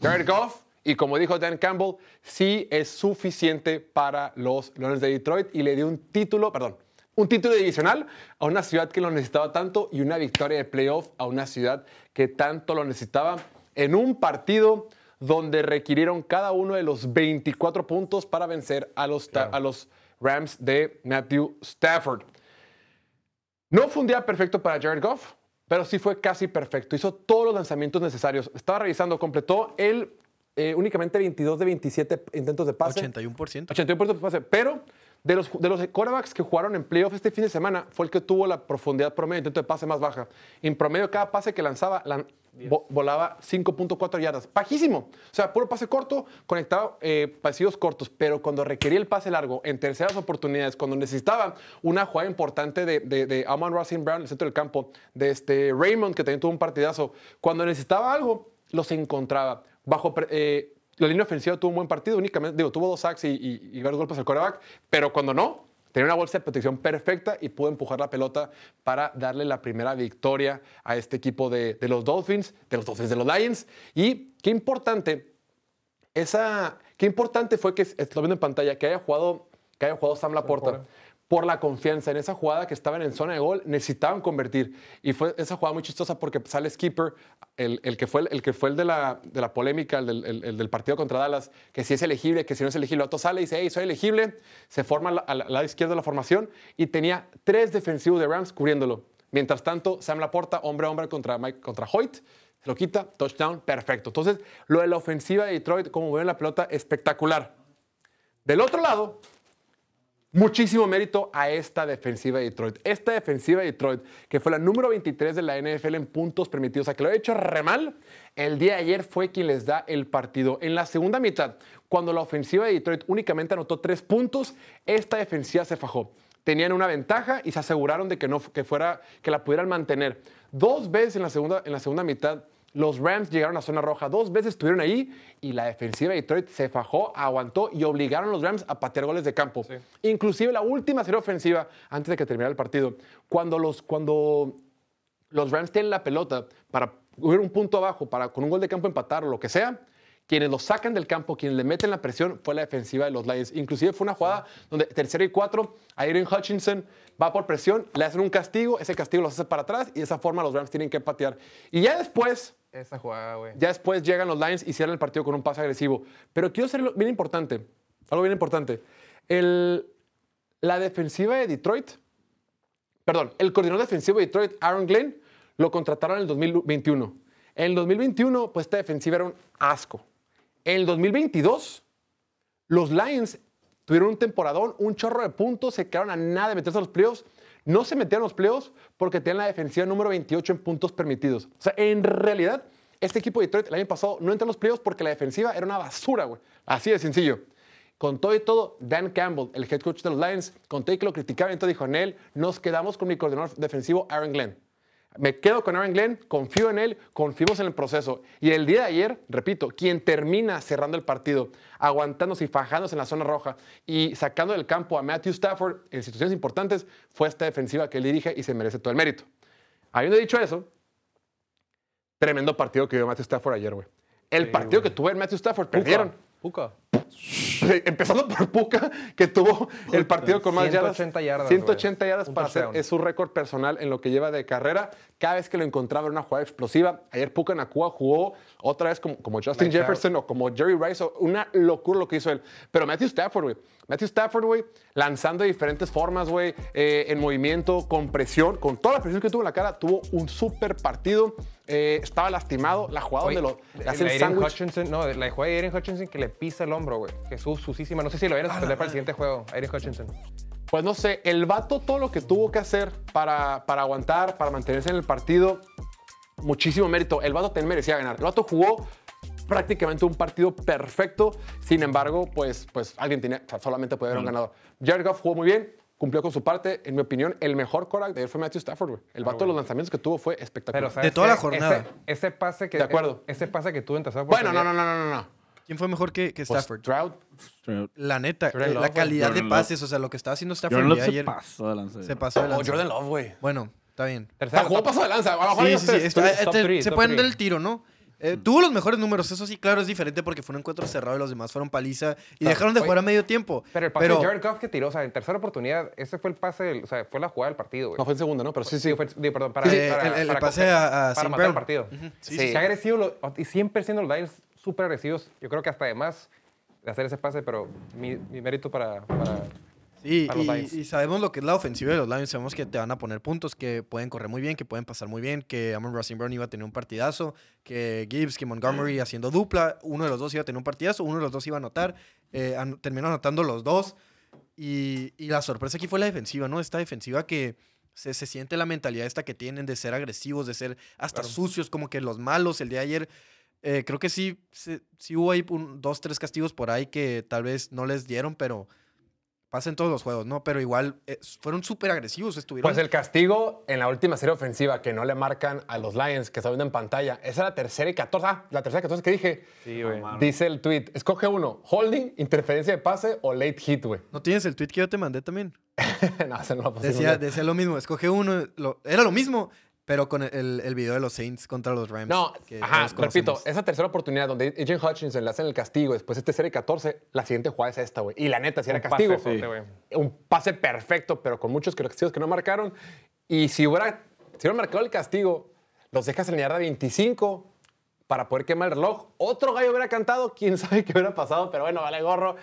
Jared Goff, y como dijo Dan Campbell, sí es suficiente para los Leones de Detroit y le dio un título, perdón, un título divisional a una ciudad que lo necesitaba tanto y una victoria de playoff a una ciudad que tanto lo necesitaba en un partido donde requirieron cada uno de los 24 puntos para vencer a los, a los Rams de Matthew Stafford. No fue un día perfecto para Jared Goff, pero sí fue casi perfecto. Hizo todos los lanzamientos necesarios. Estaba revisando, completó él eh, únicamente 22 de 27 intentos de pase. 81%. 81% de pase. Pero de los, de los quarterbacks que jugaron en playoff este fin de semana, fue el que tuvo la profundidad promedio intento de pase más baja. En promedio, cada pase que lanzaba lan- vo- volaba 5.4 yardas. Bajísimo. O sea, puro pase corto, conectado, eh, pasillos cortos. Pero cuando requería el pase largo, en terceras oportunidades, cuando necesitaba una jugada importante de, de, de Amon Racing Brown en el centro del campo, de este Raymond, que también tuvo un partidazo, cuando necesitaba algo, los encontraba. Bajo eh, la línea ofensiva tuvo un buen partido, únicamente, digo, tuvo dos sacks y, varios golpes al coreback, pero cuando no, tenía una bolsa de protección perfecta y pudo empujar la pelota para darle la primera victoria a este equipo de, de los Dolphins, de los Dolphins, de los Lions. Y qué importante, esa, qué importante fue que, estoy viendo en pantalla, que haya jugado, que haya jugado Sam Laporta. Por la confianza en esa jugada que estaban en zona de gol, necesitaban convertir. Y fue esa jugada muy chistosa porque sale Skipper, el, el que fue el, que fue el de la, de la polémica, el del, el- el del partido contra Dallas, que si es elegible, que si no es elegible. Otro sale y dice, hey, soy elegible. Se forma al lado izquierdo de la formación y tenía tres defensivos de Rams cubriéndolo. Mientras tanto, Sam Laporta, hombre a hombre contra, Mike, contra Hoyt, se lo quita, touchdown, perfecto. Entonces, lo de la ofensiva de Detroit, como ven la pelota, espectacular. Del otro lado, muchísimo mérito a esta defensiva de Detroit. Esta defensiva de Detroit, que fue la número 23 de la NFL en puntos permitidos, sea, que lo ha hecho re mal, el día de ayer fue quien les da el partido. En la segunda mitad, cuando la ofensiva de Detroit únicamente anotó tres puntos, esta defensiva se fajó. tenían una ventaja y se aseguraron de que, no, que, fuera, que la pudieran mantener. Dos veces en la, segunda, en la segunda mitad los Rams llegaron a zona roja, dos veces estuvieron ahí y la defensiva de Detroit se fajó, aguantó y obligaron a los Rams a patear goles de campo. Inclusive la última serie ofensiva, antes de que terminara el partido, cuando los, cuando los Rams tienen la pelota para hubiera un punto abajo, para con un gol de campo empatar o lo que sea, quienes lo sacan del campo, quienes le meten la presión, fue la defensiva de los Lions. Inclusive fue una jugada donde tercero y cuatro, Aaron Hutchinson va por presión, le hacen un castigo, ese castigo los hace para atrás y de esa forma los Rams tienen que patear. Y ya después, Esa jugada, güey. ya después llegan los Lions y cierran el partido con un pase agresivo. Pero quiero ser bien importante, algo bien importante. La defensiva de Detroit, perdón, el coordinador defensivo de Detroit, Aaron Glenn, lo contrataron en el 2021. En el 2021, pues esta defensiva era un asco. En el 2022, los Lions tuvieron un temporadón, un chorro de puntos, se quedaron a nada de meterse a los playoffs. No se metieron los playoffs porque tenían la defensiva número 28 en puntos permitidos. O sea, en realidad, este equipo de Detroit el año pasado no entró a los playoffs porque la defensiva era una basura, güey. Así de sencillo. Con todo y todo, Dan Campbell, el head coach de los Lions, con todo y que lo criticaban, entonces dijo en él, nos quedamos con mi coordinador defensivo, Aaron Glenn. Me quedo con Aaron Glenn, confío en él, confiamos en el proceso. Y el día de ayer, repito, quien termina cerrando el partido, aguantándose y fajándose en la zona roja y sacando del campo a Matthew Stafford en situaciones importantes, fue esta defensiva que él dirige y se merece todo el mérito. Habiendo dicho eso, tremendo partido que dio Matthew Stafford ayer, güey. El partido que tuvo el Matthew Stafford, perdieron. Puka. Empezando por Puka, que tuvo el partido con más 180 yardas, 180 güey. yardas para hacer es su récord personal en lo que lleva de carrera. Cada vez que lo encontraba era una jugada explosiva. Ayer Puka Nakua jugó otra vez como, como Justin Lights out. Jefferson o como Jerry Rice. Una locura lo que hizo él. Pero Matthew Stafford, güey. Matthew Stafford, güey, lanzando de diferentes formas, güey, eh, en movimiento, con presión, con toda la presión que tuvo en la cara, tuvo un súper partido. Eh, estaba lastimado. La jugada Oye, donde lo le la hacen Aiden sándwich. Hutchinson, no, la jugada de Aiden Hutchinson que le pisa el hombro, güey. Que es susísima. No sé si lo vayan a suspender para el siguiente juego. Aiden Hutchinson. Pues no sé, el vato todo lo que tuvo que hacer para, para aguantar, para mantenerse en el partido, muchísimo mérito. El vato también merecía ganar. El vato jugó prácticamente un partido perfecto. Sin embargo, pues, pues alguien tenía, o sea, solamente puede haber un ganador. Jared Goff jugó muy bien, cumplió con su parte. En mi opinión, el mejor Korak de ayer fue Matthew Stafford. güey. El vato, los lanzamientos que tuvo fue espectacular. Pero, ¿sabes toda la jornada. Ese, ese pase que. De acuerdo. Ese pase que tuvo en tercera bueno, no, no, no, no, no, no. ¿Quién fue mejor que, que Pues, Stafford? Stroud, La neta, Jordan eh, Love, la calidad de Love. pases, o sea, lo que estaba haciendo Stafford Jordan día se ayer pasó de lanza. se pasó de o lanza. Jordan Love, güey. Bueno, está bien. Tercera sea, jugó paso de lanza. A lo mejor Sí, ellos sí, tres. sí, está- top te- three, se pueden dar el tiro, ¿no? Eh, tuvo los mejores números, eso sí, claro, es diferente porque fue un encuentro cerrado y los demás fueron paliza y dejaron de oye, jugar a medio tiempo. Pero el pase de Jared Goff que tiró, o sea, en tercera oportunidad, ese fue el pase, del- o sea, fue la jugada del partido, güey. No fue en segunda, ¿no? Pero sí, sí. Sí, fue- digo, perdón, para, Sí, para- el- el para pase a- a para matar el partido. Ujú, sí, Sí, sí. Se ha agresivo lo- y siempre siendo los Lions súper agresivos. Yo creo que hasta además de hacer ese pase, pero mi, mi mérito para, para- Sí, y, y sabemos lo que es la ofensiva de los Lions. Sabemos que te van a poner puntos, que pueden correr muy bien, que pueden pasar muy bien, que Amon Racing Brown iba a tener un partidazo, que Gibbs, que Montgomery haciendo dupla, uno de los dos iba a tener un partidazo, uno de los dos iba a anotar, eh, an- terminó anotando los dos. Y, y la sorpresa aquí fue la defensiva, ¿no? Esta defensiva que se, se siente la mentalidad esta que tienen de ser agresivos, de ser hasta sucios, como que los malos. El día de ayer, eh, creo que sí, se- sí hubo ahí un- dos, tres castigos por ahí que tal vez no les dieron, pero pasa en todos los juegos, ¿no? Pero igual eh, fueron súper agresivos, estuvieron... Pues el castigo en la última serie ofensiva que no le marcan a los Lions, que está viendo en pantalla, esa es la tercera y 14. Ah, la tercera y 14 que dije. Sí, güey. Dice el tweet: escoge uno, holding, interferencia de pase o late hit, güey. ¿No tienes el tweet que yo te mandé también? no, ese no lo pusimos. Decía, decía lo mismo, escoge uno, lo- era lo mismo, pero con el, el video de los Saints contra los Rams. No, que ajá, repito, esa tercera oportunidad donde Agent Hutchinson le hacen el castigo, después este serie 14, la siguiente jugada es esta, güey. Y la neta, si era Un castigo, un pase perfecto, pero con muchos castigos que no marcaron. Y si hubiera, si hubiera marcado el castigo, los dejas en la yarda 25 para poder quemar el reloj. Otro gallo hubiera cantado, quién sabe qué hubiera pasado, pero bueno, vale gorro.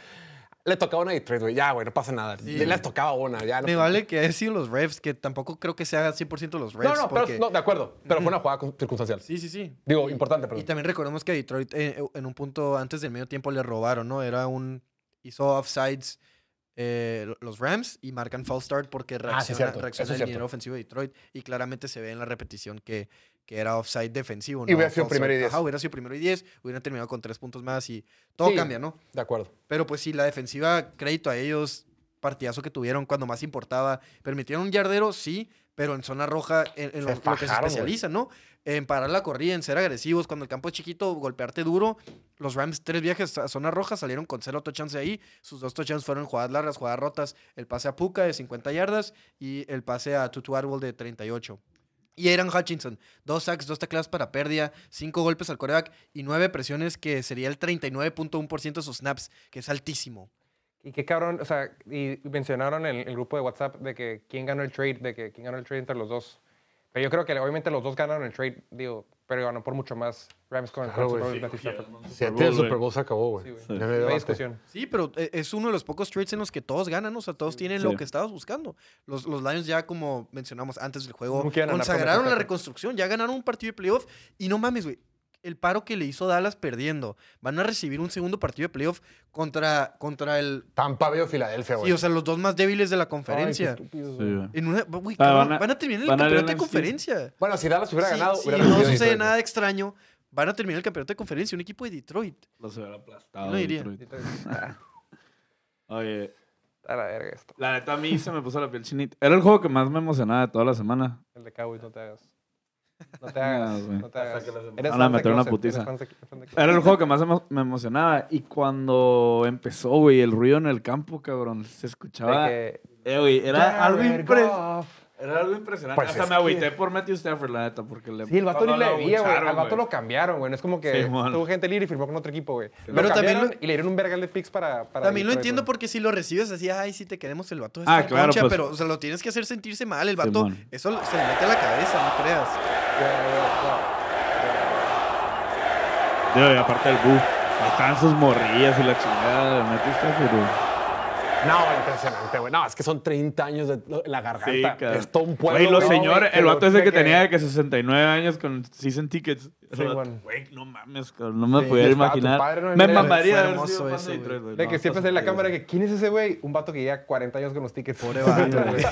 Le tocaba una Detroit, güey. Ya, güey, no pasa nada. Les tocaba una, ya. No, Me vale que haya sido los refs, que tampoco creo que sea 100% los refs. no, no, pero, porque- no, de acuerdo. Pero fue una jugada circunstancial. Sí, sí, sí. Digo, importante, perdón. Y también recordemos que a Detroit eh, en un punto antes del medio tiempo le robaron, ¿no? Era un... Hizo offsides eh, los Rams y marcan false start porque Ah, sí, reacciona, Eso es el dinero ofensivo de Detroit y claramente se ve en la repetición que, que era offside defensivo. Y hubiera sido primero y diez. Ajá, hubiera sido primero y 10, hubieran terminado con tres puntos más y todo Sí, cambia, ¿no? De acuerdo. Pero pues sí, la defensiva, crédito a ellos, partidazo que tuvieron cuando más importaba. Permitieron un yardero, sí, pero en zona roja, en, en lo, lo que se especializan, ¿no? En parar la corrida, en ser agresivos. Cuando el campo es chiquito, golpearte duro. Los Rams, tres viajes a zona roja, salieron con cero touchdowns ahí. Sus dos touchdowns fueron jugadas largas, jugadas rotas. El pase a Puka de 50 yardas y el pase a Tutu Atwell de 38. Y Aaron Hutchinson, dos sacks, dos tacleadas para pérdida, cinco golpes al coreback y nueve presiones, que sería el 39.1% de sus snaps, que es altísimo. Y qué cabrón, o sea, y mencionaron en el grupo de WhatsApp de que quién ganó el trade, de que quién ganó el trade entre los dos. Pero yo creo que obviamente los dos ganaron el trade, digo, pero ganó por mucho más Rams con el Claro, Super. Bowl, antes el Super Bowl se acabó, güey. Sí, no hay discusión. Sí, pero eh, es uno de los pocos trades en los que todos ganan, o sea, todos tienen Sí. lo que estabas buscando. Los, los Lions ya, como mencionamos antes del juego, consagraron la reconstrucción, ya ganaron un partido de playoff y no mames, güey. El paro que le hizo Dallas perdiendo. Van a recibir un segundo partido de playoff contra, contra el... Tampa Bay o Filadelfia, güey. Sí, o sea, los dos más débiles de la Ay, qué conferencia. Sí, güey. güey. En una, Ah, van a- van, a terminar el campeonato de conferencia. Bueno, si Dallas hubiera Sí, ganado, sí, hubiera no sucede Detroit. nada extraño. Van a terminar el campeonato de conferencia. Un equipo de Detroit. Los hubiera aplastado. Yo no diría. Detroit. Oye, A la verga esto. la neta a mí se me puso la piel chinita. Era el juego que más me emocionaba de toda la semana. El de Cowboys, no te hagas. No te hagas, güey. no te hagas. Van Eres a fan de meter una putiza. Era el juego que más me emocionaba. Y cuando empezó, güey, el ruido en el campo, cabrón, se escuchaba. Que- Eh, güey, era algo impresionante. Era algo impresionante. Pues Hasta me agüité que- por Matthew Stafford, la neta, porque le. Sí, el vato ni le lo veía, güey. Al vato lo cambiaron, güey. No es como que tuvo gente libre y firmó con otro equipo, güey. Pero también lo- y le dieron un vergal de picks para, para También lo entiendo porque si lo recibes así, ay, sí te queremos el vato. Ah, claro, concha", pues. pero o sea, lo tienes que hacer sentirse mal. El vato, eso se le mete a la cabeza, no creas. Y aparte del bu. Estaban sus morrillas y la chingada Stafford, güey. No, impresionante, güey. No, es que son 30 años de la garganta. Sí, es todo un pueblo. Güey, los güey, señores, que el vato ese de que tenía de que 69 años con season tickets. Sí, bueno. Güey, no mames, cabrón, no me Sí, pudiera imaginar. ¿no? me mamaría haber hermoso sido eso, de. De No, que siempre está en la cámara que ¿quién es ese güey? Un vato que lleva 40 años con los tickets. Pobre vato, güey.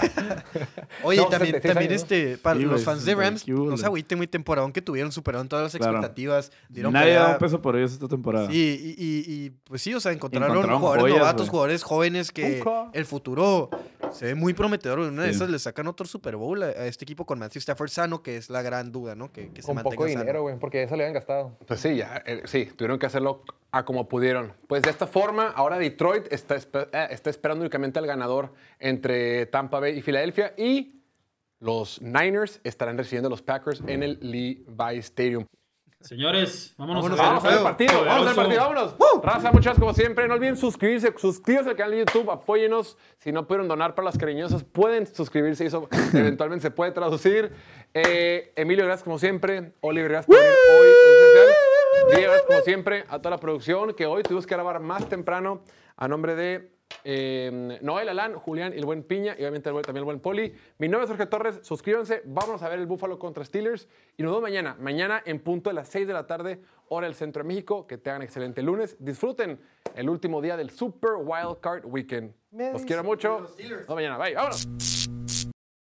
Oye, No, también, 76 también años, este, para Sí, los fans de 60, Rams, no se güey. agüiten muy temporadón que tuvieron, superaron todas las expectativas. Dieron Nadie da un peso por ellos esta temporada. Sí, y, y- y, pues sí, o sea, encontraron, jugadores novatos, jugadores jóvenes que el futuro se ve muy prometedor. En una de Sí. esas le sacan otro Super Bowl a, a este equipo con Matthew Stafford sano, que es la gran duda, ¿no? Que, que se Con poco sano. dinero, güey, porque eso le habían gastado. Pues sí, ya, eh, sí, tuvieron que hacerlo a como pudieron. Pues de esta forma, ahora Detroit está, eh, está esperando únicamente al ganador entre Tampa Bay y Filadelfia y los Niners estarán recibiendo a los Packers en el Levi Stadium. Señores, vámonos, Vámonos a ver Vamos a ver el partido, vamos a ver el partido, vámonos. Raza, muchas como siempre. No olviden suscribirse, suscríbanse al canal de YouTube, apóyenos. Si no pudieron donar para las cariñosas, pueden suscribirse y eso eventualmente se puede traducir. Eh, Emilio, gracias como siempre. Oliver, gracias por venir hoy. Diego, gracias como siempre a toda la producción que hoy tuvimos que grabar más temprano a nombre de eh, Noel, Alán, Julián y el buen Piña y obviamente el buen- también el buen Poli. Mi nombre es Jorge Torres, suscríbanse, vámonos a ver el Búfalo contra Steelers y nos vemos mañana, mañana en punto de las 6 de la tarde, hora del centro de México, que tengan excelente lunes, disfruten el último día del Super Wild Card Weekend. Los quiero mucho, nos vemos mañana, bye, vámonos.